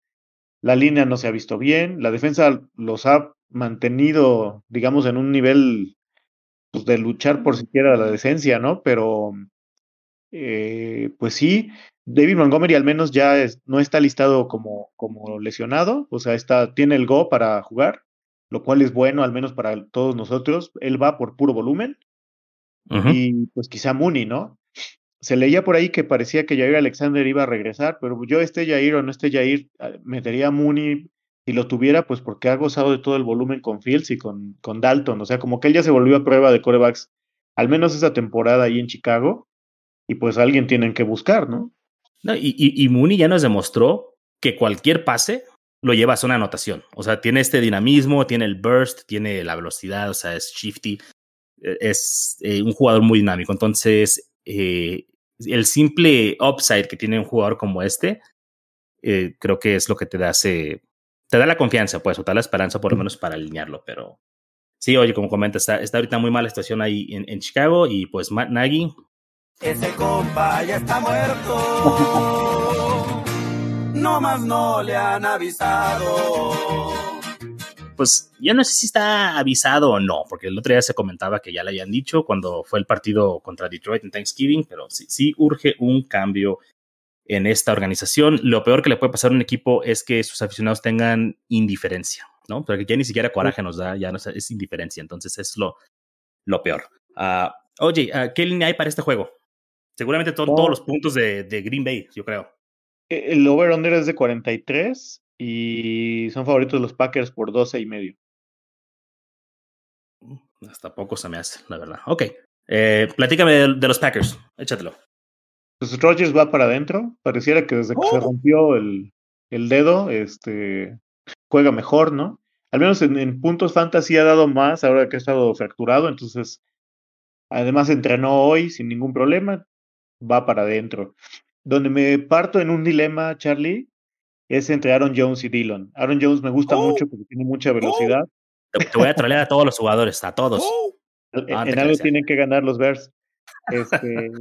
La línea no se ha visto bien. La defensa los ha mantenido, digamos, en un nivel pues, de luchar por siquiera la decencia, ¿no? Pero, eh, pues sí, David Montgomery al menos ya no está listado como, como lesionado, o sea, está, tiene el go para jugar, lo cual es bueno, al menos para todos nosotros. Él va por puro volumen. Y pues quizá Mooney, ¿no? Se leía por ahí que parecía que Jair Alexander iba a regresar, pero yo este Jair o no este Jair, ah, metería a Mooney si lo tuviera, pues porque ha gozado de todo el volumen con Fields y con, con Dalton. O sea, como que él ya se volvió a prueba de corebacks, al menos esa temporada ahí en Chicago, y pues alguien tienen que buscar, ¿no? No y, y, y Mooney ya nos demostró que cualquier pase lo lleva a una anotación. O sea, tiene este dinamismo, tiene el burst, tiene la velocidad, o sea, es shifty, e, es eh, un jugador muy dinámico. Entonces, eh, el simple upside que tiene un jugador como este, eh, creo que es lo que te da ese, te da la confianza, pues, o te da la esperanza por lo menos para alinearlo. Pero sí, oye, como comenta, está, está ahorita muy mala situación ahí en, en Chicago y pues Matt Nagy. Ese compa ya está muerto. No más no le han avisado. Pues yo no sé si está avisado o no, porque el otro día se comentaba que ya le habían dicho cuando fue el partido contra Detroit en Thanksgiving, pero sí, sí urge un cambio en esta organización. Lo peor que le puede pasar a un equipo es que sus aficionados tengan indiferencia, ¿no? Porque ya ni siquiera coraje nos da, ya no es indiferencia, entonces es lo, lo peor. Uh, oye, uh, ¿qué línea hay para este juego? Seguramente oh. todos los puntos de, de, Green Bay, yo creo. E-, el over-under es de 43 y son favoritos los Packers por 12 y medio. Hasta poco se me hace, la verdad. Ok. Eh, platícame de, de, los Packers. Échatelo. Pues Rogers va para adentro. Pareciera que desde que oh. se rompió el, el, dedo, este juega mejor, ¿no? Al menos en, en, puntos fantasy ha dado más ahora que ha estado fracturado. Entonces, además entrenó hoy sin ningún problema. Va para adentro. Donde me parto en un dilema, Charlie, es entre Aaron Jones y Dillon. Aaron Jones me gusta oh. mucho porque tiene mucha velocidad. Oh. Te, voy a trolear a todos los jugadores, a todos. Oh. En, ah, en algo tienen que ganar los Bears. Este,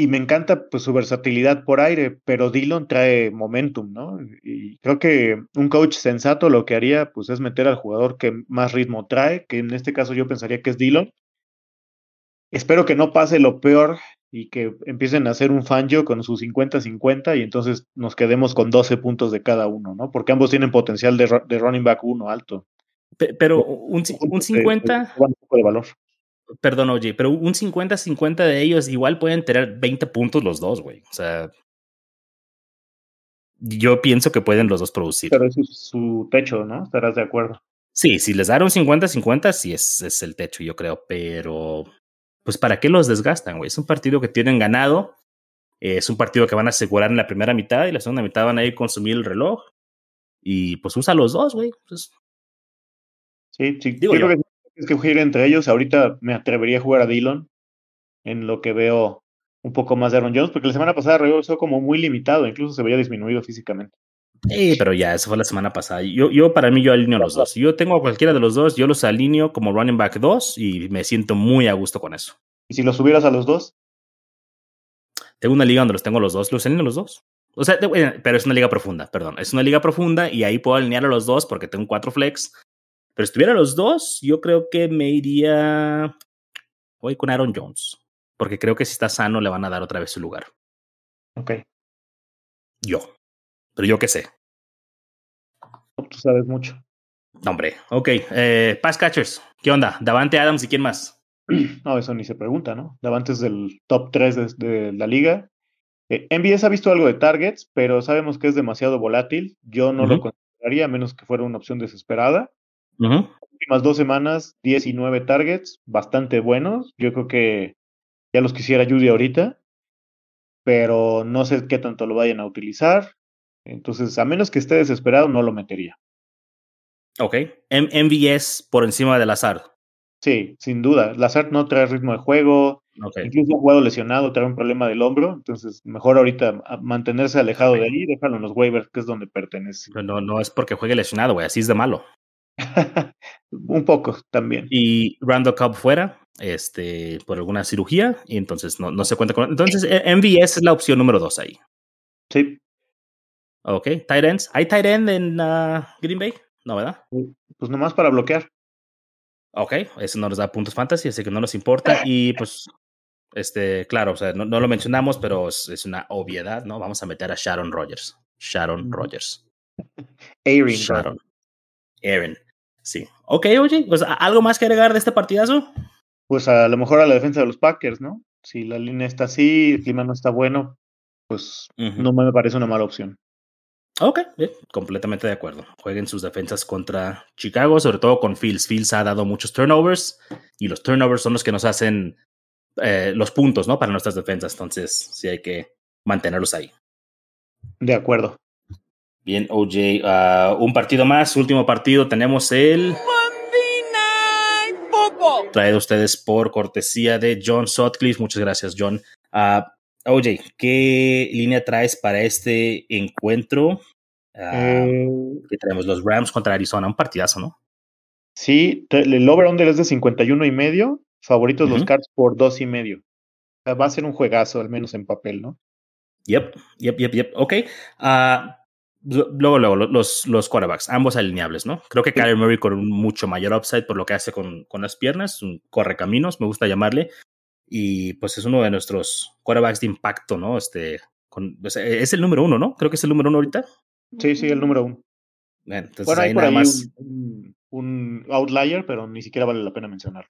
y me encanta pues su versatilidad por aire, pero Dillon trae momentum, ¿no? Y creo que un coach sensato lo que haría pues es meter al jugador que más ritmo trae, que en este caso yo pensaría que es Dillon. Espero que no pase lo peor y que empiecen a hacer un Fangio con su 50-50 y entonces nos quedemos con 12 puntos de cada uno, ¿no? Porque ambos tienen potencial de, de running back uno alto. Pero un, un 50... Un poco de valor. Perdón, oye, pero un 50-50 de ellos igual pueden tener 20 puntos los dos, güey. O sea, yo pienso que pueden los dos producir. Pero eso es su techo, ¿no? Estarás de acuerdo. Sí, si les dan un 50-50, sí es, es el techo, yo creo, pero pues ¿para qué los desgastan, güey? Es un partido que tienen ganado, eh, es un partido que van a asegurar en la primera mitad y la segunda mitad van a ir a consumir el reloj y pues usa los dos, güey. Pues, sí, sí, digo yo. que es que jugar entre ellos. Ahorita me atrevería a jugar a Dillon en lo que veo un poco más de Aaron Jones, porque la semana pasada regresó como muy limitado, incluso se veía disminuido físicamente. Sí, pero ya, eso fue la semana pasada. Yo, yo para mí, yo alineo los dos. Si yo tengo a cualquiera de los dos, yo los alineo como running back 2 y me siento muy a gusto con eso. ¿Y si los subieras a los dos? Tengo una liga donde los tengo los dos, los alineo los dos. O sea, pero es una liga profunda, perdón. Es una liga profunda y ahí puedo alinear a los dos porque tengo cuatro flex. Pero si tuviera los dos, yo creo que me iría hoy con Aaron Jones. Porque creo que si está sano le van a dar otra vez su lugar. Ok. Yo. Pero yo qué sé. Tú sabes mucho. Hombre, ok. Eh, Pass Catchers, ¿qué onda? Davante Adams y quién más? [clears throat] No, eso ni se pregunta, ¿no? Davantes del top 3 de, de la liga. Eh, MBS ha visto algo de targets, pero sabemos que es demasiado volátil. Yo no lo consideraría, a menos que fuera una opción desesperada. Ujú. Últimas dos semanas, 19 targets, bastante buenos. Yo creo que ya los quisiera Judy ahorita, pero no sé qué tanto lo vayan a utilizar. Entonces, a menos que esté desesperado, no lo metería. Ok. M MVS por encima del azar. Sí, sin duda. Lazard no trae ritmo de juego, incluso ha jugado lesionado, trae un problema del hombro, entonces mejor ahorita a- mantenerse alejado de ahí, déjalo en los waivers, que es donde pertenece. No, no es porque juegue lesionado, güey. Así es de malo. [laughs] un poco también. Y Randall Cobb fuera, este, por alguna cirugía, y entonces no, no se cuenta con. Entonces, MVS es la opción número dos ahí. Sí, Ok. Tight ends. ¿Hay tight end en ah, Green Bay? No, ¿verdad? pues nomás para bloquear. Ok. Eso no nos da puntos fantasy, así que no nos importa. Y pues, este, claro, o sea, no, no lo mencionamos, pero es, es una obviedad, ¿no? Vamos a meter a Sharon Rogers. Sharon. Rogers. [laughs] Aaron, Sharon. Aaron. Sí. Ok, oye, pues ¿a- ¿algo más que agregar de este partidazo? pues a lo mejor a la defensa de los Packers, ¿no? Si la línea está así, el clima no está bueno, pues no me parece una mala opción. Ok, bien, completamente de acuerdo. Jueguen sus defensas contra Chicago, sobre todo con Fields. Fields ha dado muchos turnovers y los turnovers son los que nos hacen eh, los puntos, ¿no? Para nuestras defensas. Entonces, sí hay que mantenerlos ahí. De acuerdo. Bien, OJ, ah, un partido más, último partido. Tenemos el traído a ustedes por cortesía de John Sutcliffe. Muchas gracias, John. Ah, OJ, ¿qué línea traes para este encuentro? Ah, Eh, que tenemos los Rams contra Arizona, un partidazo, ¿no? sí, el over-under es de 51 y medio, favoritos los. Cards por dos y medio. O sea, va a ser un juegazo, al menos en papel, ¿no? Yep, yep, yep, yep. Ok. Ah, luego, luego, lo- los, los quarterbacks, ambos alineables, ¿no? Creo que Kyler Murray con un mucho mayor upside por lo que hace con, con las piernas, un correcaminos, me gusta llamarle. Y pues es uno de nuestros quarterbacks de impacto, ¿no? Este, con, o sea, es el número uno, ¿no? Creo que es el número uno ahorita. Sí, sí, el número uno. Bueno, entonces Bueno, ahí hay por nada ahí más. un, un- outlier, pero ni siquiera vale la pena mencionarlo.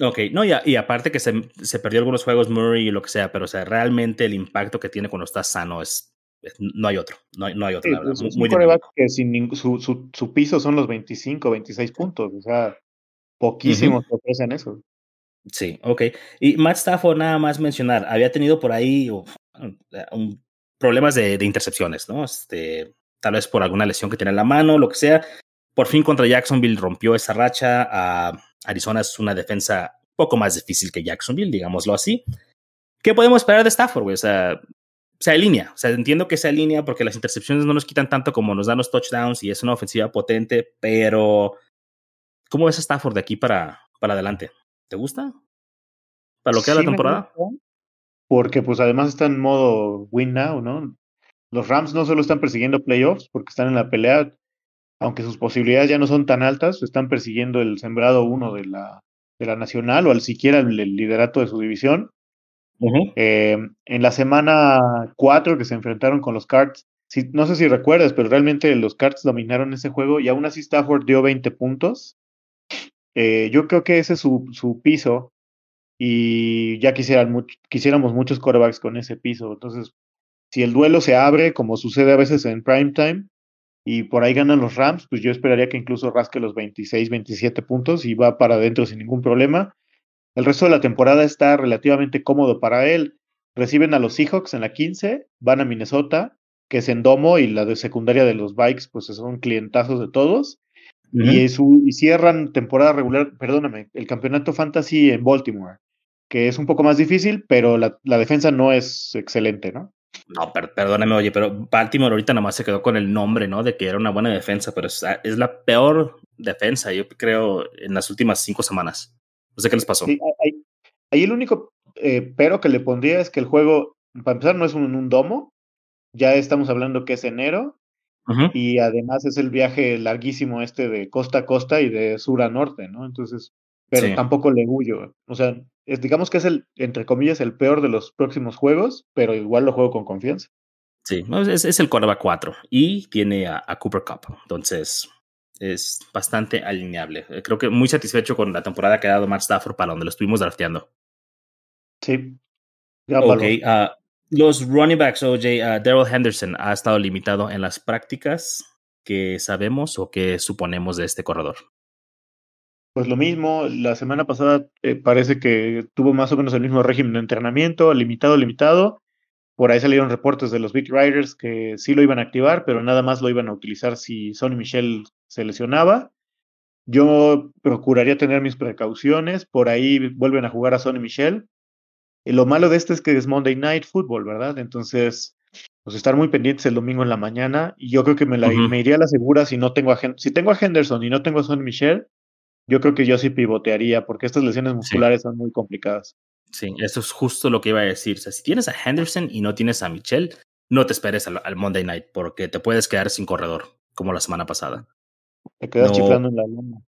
Ok, no, y, a- y aparte que se, se perdió algunos juegos Murray y lo que sea, pero o sea, realmente el impacto que tiene cuando está sano es, es- no hay otro, no hay, no hay otro, Sí, la verdad. es, Muy, muy un quarterback dinámico. que sin su, su, su piso son los 25, 26 puntos. O sea, poquísimos que ofrecen eso. Sí, ok. Y Matt Stafford, nada más mencionar, había tenido por ahí problemas de, de intercepciones, ¿no? Este, tal vez por alguna lesión que tiene en la mano, lo que sea. Por fin contra Jacksonville rompió esa racha. Ah, Arizona es una defensa un poco más difícil que Jacksonville, digámoslo así. ¿Qué podemos esperar de Stafford, güey? O sea, se alinea. O sea, entiendo que se alinea porque las intercepciones no nos quitan tanto como nos dan los touchdowns y es una ofensiva potente, pero ¿cómo ves a Stafford de aquí para, para adelante? ¿Te gusta? ¿Para lo que da Sí la temporada? Porque pues además está en modo win now, ¿no? Los Rams no solo están persiguiendo playoffs porque están en la pelea, aunque sus posibilidades ya no son tan altas, están persiguiendo el sembrado uno de la, de la nacional o al siquiera el, el liderato de su división. Eh, en la semana 4 que se enfrentaron con los Cards, si, no sé si recuerdas, pero realmente los Cards dominaron ese juego y aún así Stafford dio 20 puntos. Eh, yo creo que ese es su, su piso y ya quisieran quisiéramos muchos quarterbacks con ese piso. Entonces, si el duelo se abre, como sucede a veces en primetime, y por ahí ganan los Rams, pues yo esperaría que incluso rasque los 26, 27 puntos y va para adentro sin ningún problema. El resto de la temporada está relativamente cómodo para él. Reciben a los Seahawks en la 15, van a Minnesota, que es en domo, y la de secundaria de los Vikes, pues son clientazos de todos. Y, su, y cierran temporada regular, perdóname, el campeonato fantasy en Baltimore, que es un poco más difícil, pero la, la defensa no es excelente, ¿no? No, per- perdóname, oye, pero Baltimore ahorita nomás se quedó con el nombre, ¿no? De que era una buena defensa, pero es, es la peor defensa, yo creo, en las últimas cinco semanas. No sé qué les pasó. Sí, ahí, ahí el único eh, pero que le pondría es que el juego, para empezar, no es un, un domo, ya estamos hablando que es enero, Y además es el viaje larguísimo este de costa a costa y de sur a norte, ¿no? Entonces, pero Sí. tampoco le huyo. O sea, es, digamos que es el, entre comillas, el peor de los próximos juegos, pero igual lo juego con confianza. Sí, es, es el quarterback 4 y tiene a, a Cooper Cup. Entonces, es bastante alineable. Eh, creo que muy satisfecho con la temporada que ha dado Matt Stafford para donde lo estuvimos drafteando. Sí. Ok, uh, los running backs, OJ, uh, Daryl Henderson ha estado limitado en las prácticas que sabemos o que suponemos de este corredor. Pues lo mismo, la semana pasada eh, parece que tuvo más o menos el mismo régimen de entrenamiento, limitado, limitado. Por ahí salieron reportes de los beat riders que sí lo iban a activar, pero nada más lo iban a utilizar si Sonny Michel se lesionaba. Yo procuraría tener mis precauciones. Por ahí vuelven a jugar a Sonny Michel. Y lo malo de este es que es Monday Night Football, ¿verdad? Entonces, pues estar muy pendientes el domingo en la mañana. Y yo creo que me, la, me iría a la segura si no tengo a si tengo a Henderson y no tengo a Sonny Michel yo creo que yo sí pivotearía porque estas lesiones musculares son muy complicadas. Sí, eso es justo lo que iba a decir. O sea, si tienes a Henderson y no tienes a Michelle, no te esperes al, Monday Night porque te puedes quedar sin corredor, como la semana pasada. Te quedas chiflando en la luna.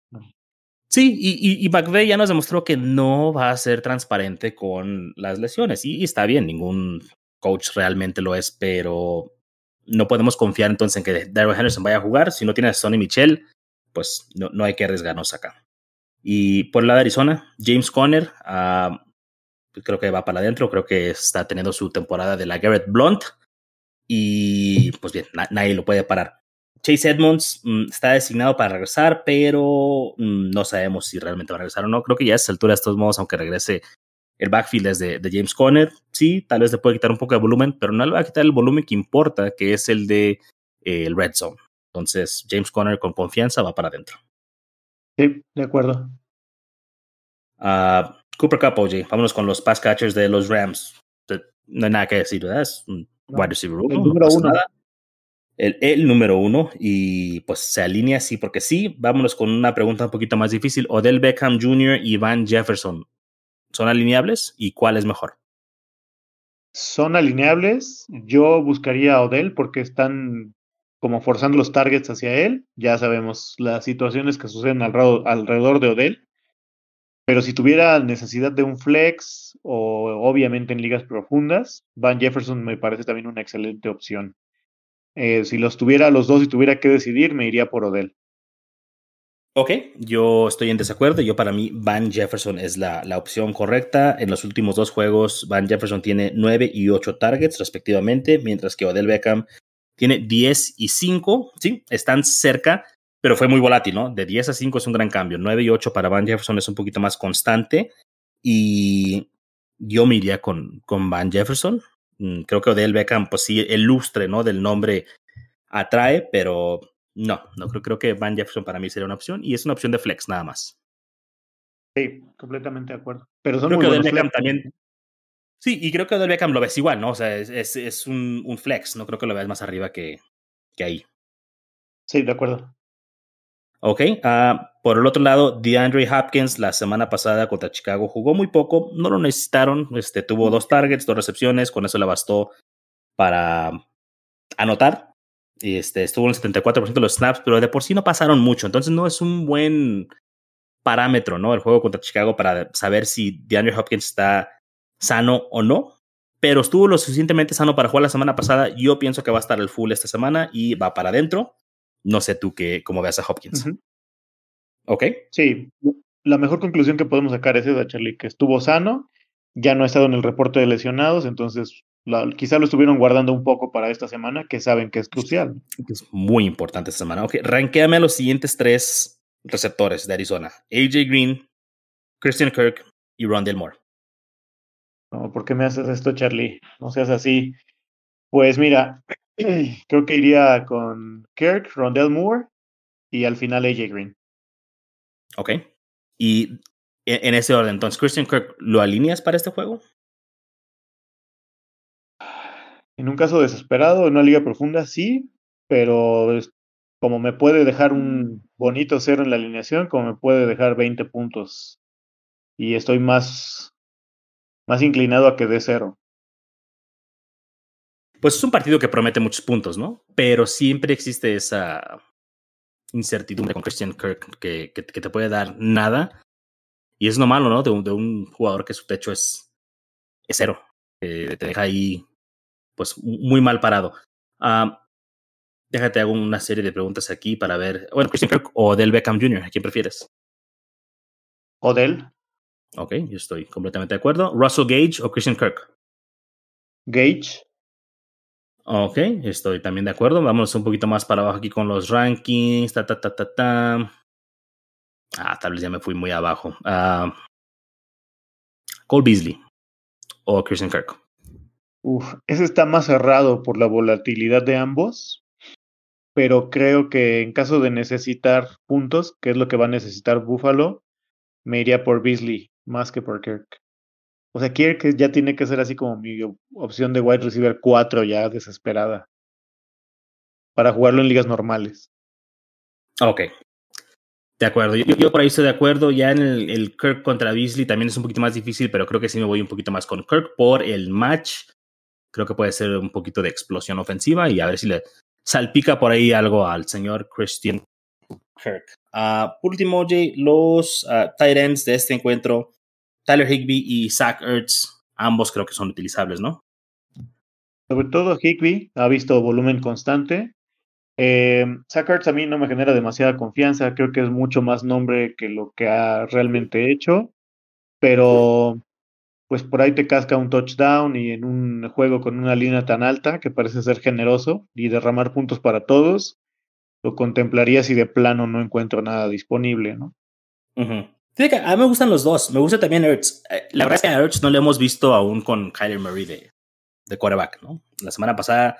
Sí, y, y, McVeigh ya nos demostró que no va a ser transparente con las lesiones. Y, está bien, ningún coach realmente lo es, pero no podemos confiar entonces en que Daryl Henderson vaya a jugar. Si no tienes a Sonny Michel, pues no, no hay que arriesgarnos acá. Y por el lado de Arizona, James Conner, ah, creo que va para adentro, creo que está teniendo su temporada de la Garrett Blunt. Y pues bien, nadie lo puede parar. Chase Edmonds mm, está designado para regresar, pero mm, no sabemos si realmente va a regresar o no. Creo que ya a esta altura, de estos modos, aunque regrese el backfield es de, James Conner, sí, tal vez le puede quitar un poco de volumen, pero no le va a quitar el volumen que importa, que es el de eh, el red zone. Entonces, James Conner con confianza va para adentro. Sí, de acuerdo. Uh, Cooper Cup, OJ. Vámonos con los pass catchers de los Rams. No hay nada que decir, ¿verdad? Es un wide receiver El número uno. El, número uno. Y pues se alinea así porque sí. Vámonos con una pregunta un poquito más difícil. Odell Beckham Jr. y Van Jefferson. ¿Son alineables? ¿Y cuál es mejor? Son alineables. Yo buscaría a Odell porque están como forzando los targets hacia él. Ya sabemos las situaciones que suceden alrededor, de Odell. Pero si tuviera necesidad de un flex o obviamente en ligas profundas, Van Jefferson me parece también una excelente opción. Eh, si los tuviera los dos y tuviera que decidir, me iría por Odell. Ok, yo estoy en desacuerdo. Yo para mí Van Jefferson es la, la, opción correcta. En los últimos dos juegos, Van Jefferson tiene 9 y 8 targets respectivamente, mientras que Odell Beckham tiene 10 y 5, sí, están cerca, pero fue muy volátil, ¿no? De 10 a 5 es un gran cambio. 9 y 8 para Van Jefferson es un poquito más constante. Y yo me iría con, con Van Jefferson. Mm, creo que Odell Beckham, pues sí, el lustre, ¿no? Del nombre atrae, pero no, no creo, creo que Van Jefferson para mí sería una opción y es una opción de flex nada más. Sí, completamente de acuerdo. Pero son creo muy que Odell Beckham también, Sí, y creo que Odell Beckham lo ves igual, ¿no? O sea, es, es, un, un, flex, no creo que lo veas más arriba que, que ahí. Sí, de acuerdo. Ok, uh, por el otro lado, DeAndre Hopkins la semana pasada contra Chicago jugó muy poco, no lo necesitaron, este, tuvo dos targets, dos recepciones, con eso le bastó para anotar. Este, estuvo en el 74% de los snaps, pero de por sí no pasaron mucho, entonces no es un buen parámetro, ¿no? El juego contra Chicago para saber si DeAndre Hopkins está sano o no, pero estuvo lo suficientemente sano para jugar la semana pasada. Yo pienso que va a estar el full esta semana y va para adentro. No sé tú qué, cómo veas a Hopkins. ¿Ok? Sí, la mejor conclusión que podemos sacar es esa, Charlie, que estuvo sano, ya no ha estado en el reporte de lesionados, entonces quizá lo estuvieron guardando un poco para esta semana, que saben que es crucial. Es muy importante esta semana. Ok, ranqueame a los siguientes tres receptores de Arizona. AJ Green, Christian Kirk y Rondell Moore. ¿por qué me haces esto, Charlie? No seas así. Pues mira, [clears throat] creo que iría con Kirk, Rondell Moore y al final AJ Green. Ok. Y e, en ese orden, entonces, Christian Kirk, ¿lo alineas para este juego? En un caso desesperado, en una liga profunda, sí, pero como me puede dejar un bonito cero en la alineación, como me puede dejar 20 puntos. Y estoy más más inclinado a que dé cero. Pues es un partido que promete muchos puntos, ¿no? Pero siempre existe esa incertidumbre con Christian Kirk que, que, te puede dar nada. Y es lo malo, ¿no? De un, de un jugador que su techo es, es cero. te deja ahí, pues, muy mal parado. Déjate hago una serie de preguntas aquí para ver. Bueno, Christian Kirk o Del Beckham Jr., ¿a quién prefieres? Odell, Ok, yo estoy completamente de acuerdo. Russell Gage o Christian Kirk. Gage, Ok, estoy también de acuerdo. Vámonos un poquito más para abajo aquí con los rankings. Ta, ta, ta, ta, ta. Ah, tal vez ya me fui muy abajo. Ah, Cole Beasley o Christian Kirk. Uf, ese está más cerrado por la volatilidad de ambos, pero creo que en caso de necesitar puntos, que es lo que va a necesitar Buffalo, me iría por Beasley más que por Kirk. O sea, Kirk ya tiene que ser así como mi op- opción de wide receiver 4 ya desesperada para jugarlo en ligas normales. Ok. De acuerdo. Yo, por ahí estoy de acuerdo. Ya en el, Kirk contra Beasley también es un poquito más difícil, pero creo que sí me voy un poquito más con Kirk por el match. Creo que puede ser un poquito de explosión ofensiva y a ver si le salpica por ahí algo al señor Christian Kirk. Por último, Jay, los ah, tight ends de este encuentro, Tyler Higby y Zach Ertz, ambos creo que son utilizables, ¿no? Sobre todo Higby ha visto volumen constante. Eh, Zach Ertz a mí no me genera demasiada confianza, creo que es mucho más nombre que lo que ha realmente hecho, pero pues por ahí te casca un touchdown y en un juego con una línea tan alta que parece ser generoso y derramar puntos para todos, lo contemplaría si de plano no encuentro nada disponible, ¿no? Fíjate a mí me gustan los dos. Me gusta también Ertz. Eh, La verdad es que a Ertz no lo hemos visto aún con Kyler Murray de, de quarterback, ¿no? La semana pasada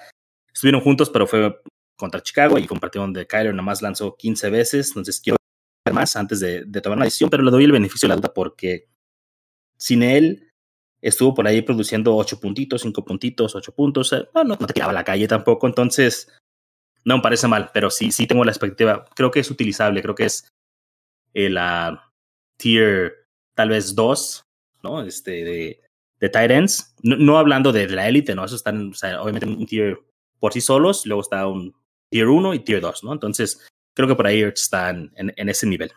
estuvieron juntos, pero fue contra Chicago y fue un partido donde Kyler nomás lanzó 15 veces. Entonces quiero ver más antes de, tomar una decisión, pero le doy el beneficio de la duda porque sin él estuvo por ahí produciendo 8 puntitos, 5 puntitos, 8 puntos. Eh, Bueno, no te tiraba a la calle tampoco, entonces no me parece mal, pero sí, sí tengo la expectativa. Creo que es utilizable, creo que es el ah, tier tal vez 2, ¿no? Este, de, de tight ends. No, no hablando de la élite, ¿no? Eso están, o sea, obviamente en un tier por sí solos, luego está un tier 1 y tier 2, ¿no? Entonces, creo que por ahí están en, en ese nivel.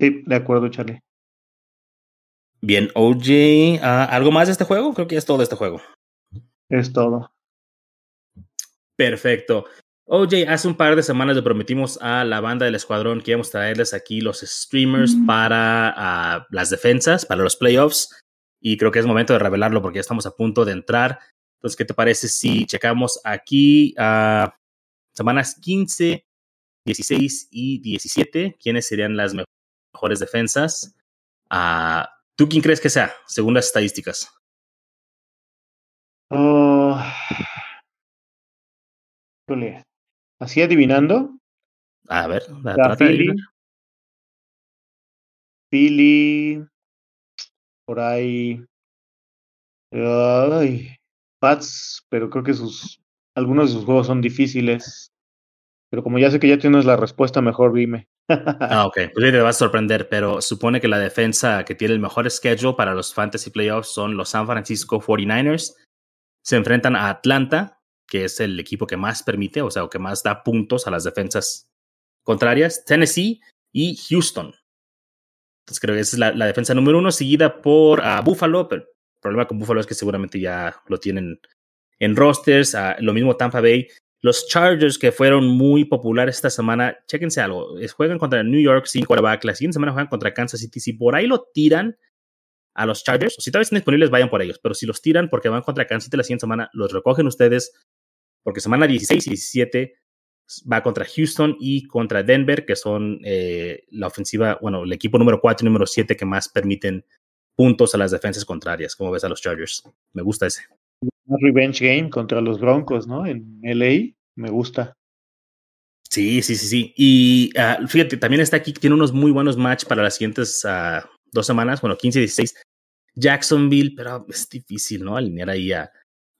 Sí, de acuerdo, Charlie. Bien, OJ, ah, ¿algo más de este juego? Creo que ya es todo de este juego. Es todo. Perfecto. OJ, hace un par de semanas le prometimos a la banda del escuadrón que íbamos a traerles aquí los streamers para ah, las defensas, para los playoffs. Y creo que es momento de revelarlo porque ya estamos a punto de entrar. Entonces, ¿qué te parece si checamos aquí a semanas 15, 16 y 17? ¿Quiénes serían las mejores defensas? Ah, ¿Tú quién crees que sea, según las estadísticas? Oh. Así adivinando, A ver, la- trata. Philly, por ahí. Ay, Pats, pero creo que sus algunos de sus juegos son difíciles. Pero como ya sé que ya tienes la respuesta, mejor dime. Ah, ok. Pues te vas a sorprender, pero supone que la defensa que tiene el mejor schedule para los fantasy playoffs son los San Francisco 49ers. Se enfrentan a Atlanta, que es el equipo que más permite, o sea, o que más da puntos a las defensas contrarias, Tennessee y Houston. Entonces creo que esa es la, defensa número uno, seguida por ah, Buffalo, pero el problema con Buffalo es que seguramente ya lo tienen en rosters, ah, lo mismo Tampa Bay. Los Chargers, que fueron muy populares esta semana, chéquense algo. es- Juegan contra New York sin quarterback. La siguiente semana juegan contra Kansas City. Si por ahí lo tiran a los Chargers, o si todavía están disponibles, vayan por ellos. Pero si los tiran porque van contra Kansas City la siguiente semana, los recogen ustedes. Porque semana 16 y 17 va contra Houston y contra Denver, que son eh, la ofensiva, bueno, el equipo número 4 y número 7 que más permiten puntos a las defensas contrarias. como ves a los Chargers? Me gusta ese. Un revenge game contra los Broncos, ¿no? En LA, me gusta. Sí, sí, sí, sí. Y ah, fíjate, también está aquí, tiene unos muy buenos match para las siguientes ah, dos semanas, bueno, 15 y 16. Jacksonville, pero es difícil, ¿no? Alinear ahí a,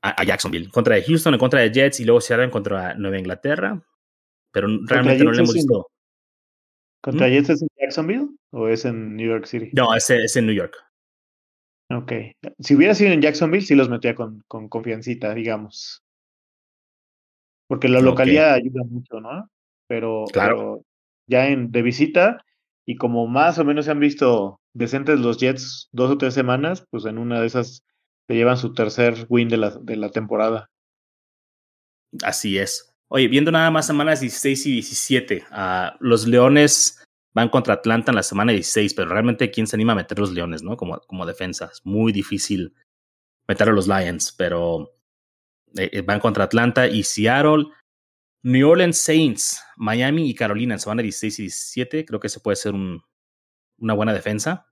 a, a Jacksonville. Contra de Houston, en contra de Jets y luego cierran contra Nueva Inglaterra. Pero realmente no le hemos es visto. ¿Contra ¿Mm? Jets es en Jacksonville o es en New York City? No, ese es en New York. Ok. Si hubiera sido en Jacksonville, sí los metía con, con confiancita, digamos. Porque la localidad ayuda mucho, ¿no? Pero, Claro. pero ya en de visita, y como más o menos se han visto decentes los Jets dos o tres semanas, pues en una de esas se llevan su tercer win de la, de la temporada. Así es. Oye, viendo nada más semanas 16 y 17, ah, los Leones van contra Atlanta en la semana 16, pero realmente quién se anima a meter los Leones, ¿no? Como, como defensa. Es muy difícil meter a los Lions, pero eh, eh, van contra Atlanta y Seattle. New Orleans Saints, Miami y Carolina en semana 16 y 17. Creo que se puede ser un, una buena defensa.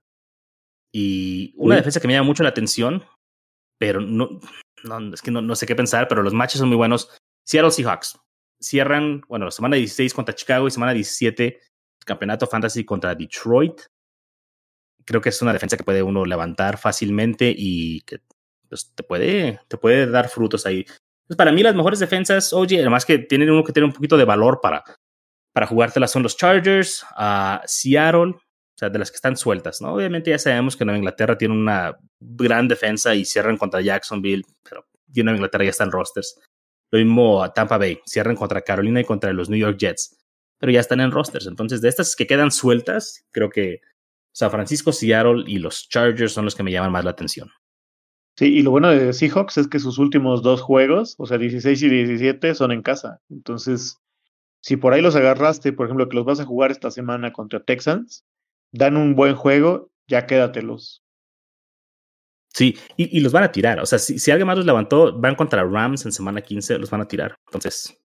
Y una defensa que me llama mucho la atención, pero no, es que no, no, sé qué pensar, pero los matches son muy buenos. Seattle Seahawks cierran, bueno, semana 16 contra Chicago y semana 17 campeonato fantasy contra Detroit. Creo que es una defensa que puede uno levantar fácilmente y que pues, te, puede, te puede dar frutos ahí. Pues para mí las mejores defensas, oye, además que tienen uno que tiene un poquito de valor para, para jugártelas son los Chargers, a Seattle, sea, de las que están sueltas, ¿no? Obviamente ya sabemos que Nueva Inglaterra tiene una gran defensa y cierran contra Jacksonville, pero Nueva Inglaterra ya están rosters. Lo mismo a Tampa Bay, cierran contra Carolina y contra los New York Jets, pero ya están en rosters. Entonces, de estas que quedan sueltas, creo que San Francisco, Seattle y los Chargers son los que me llaman más la atención. Sí, y lo bueno de Seahawks es que sus últimos dos juegos, o sea, 16 y 17, son en casa. Entonces, si por ahí los agarraste, por ejemplo, que los vas a jugar esta semana contra Texans, dan un buen juego, ya quédatelos. Sí, y, y los van a tirar. O sea, si, si, alguien más los levantó, van contra Rams en semana 15, los van a tirar. Entonces,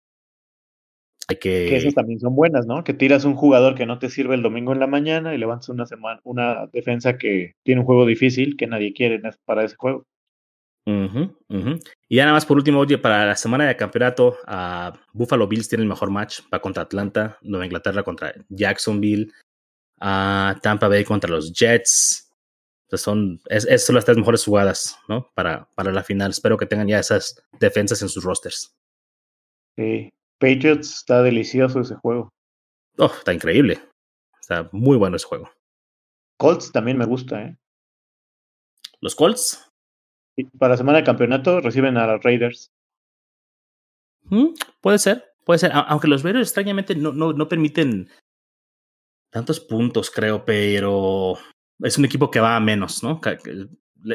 hay que. Que esas también son buenas, ¿no? Que tiras un jugador que no te sirve el domingo en la mañana y levantas una, semana, una defensa que tiene un juego difícil que nadie quiere para ese juego. Y ya nada más por último, oye, para la semana de campeonato, uh, Buffalo Bills tiene el mejor match, va contra Atlanta, Nueva Inglaterra contra Jacksonville, uh, Tampa Bay contra los Jets. Entonces son, es, son las tres mejores jugadas, ¿no? Para, para la final. Espero que tengan ya esas defensas en sus rosters. Sí, Patriots está delicioso ese juego. Oh, está increíble. Está muy bueno ese juego. Colts también me gusta, ¿eh? ¿Los Colts? para la semana de campeonato reciben a los Raiders. Mm, puede ser, puede ser. Aunque los Raiders extrañamente no, no, no permiten tantos puntos, creo, pero es un equipo que va a menos, ¿no?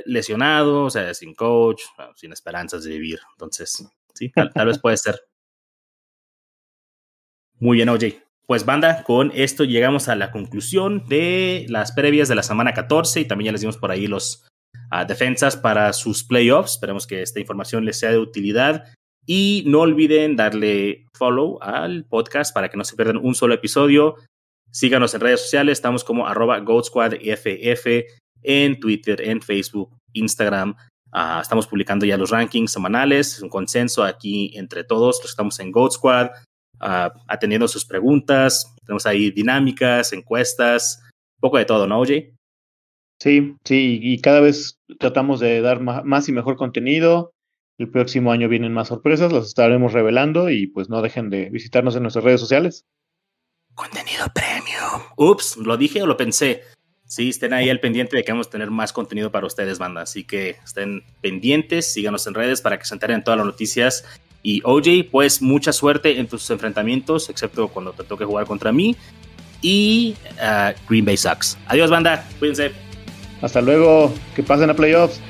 Lesionado, o sea, sin coach, sin esperanzas de vivir. Entonces, sí, tal, vez puede ser. Muy bien, OJ. Pues banda, con esto llegamos a la conclusión de las previas de la semana 14 y también ya les dimos por ahí los defensas para sus playoffs. Esperemos que esta información les sea de utilidad. Y no olviden darle follow al podcast para que no se pierdan un solo episodio. Síganos en redes sociales, estamos como arroba FF en Twitter, en Facebook, Instagram. Uh, estamos publicando ya los rankings semanales, un consenso aquí entre todos estamos en Goat Squad, uh, atendiendo sus preguntas. Tenemos ahí dinámicas, encuestas, un poco de todo, ¿no, OJ? Sí, sí, y cada vez tratamos de dar más y mejor contenido. El próximo año vienen más sorpresas, las estaremos revelando y pues no dejen de visitarnos en nuestras redes sociales. Contenido premium. Ups, ¿lo dije o lo pensé? Sí, estén ahí al pendiente de que vamos a tener más contenido para ustedes, banda. Así que estén pendientes, síganos en redes para que se enteren todas las noticias. Y OJ, pues mucha suerte en tus enfrentamientos, excepto cuando te toque jugar contra mí. Y uh, Green Bay Sucks. Adiós, banda. Cuídense. Hasta luego, que pasen a playoffs.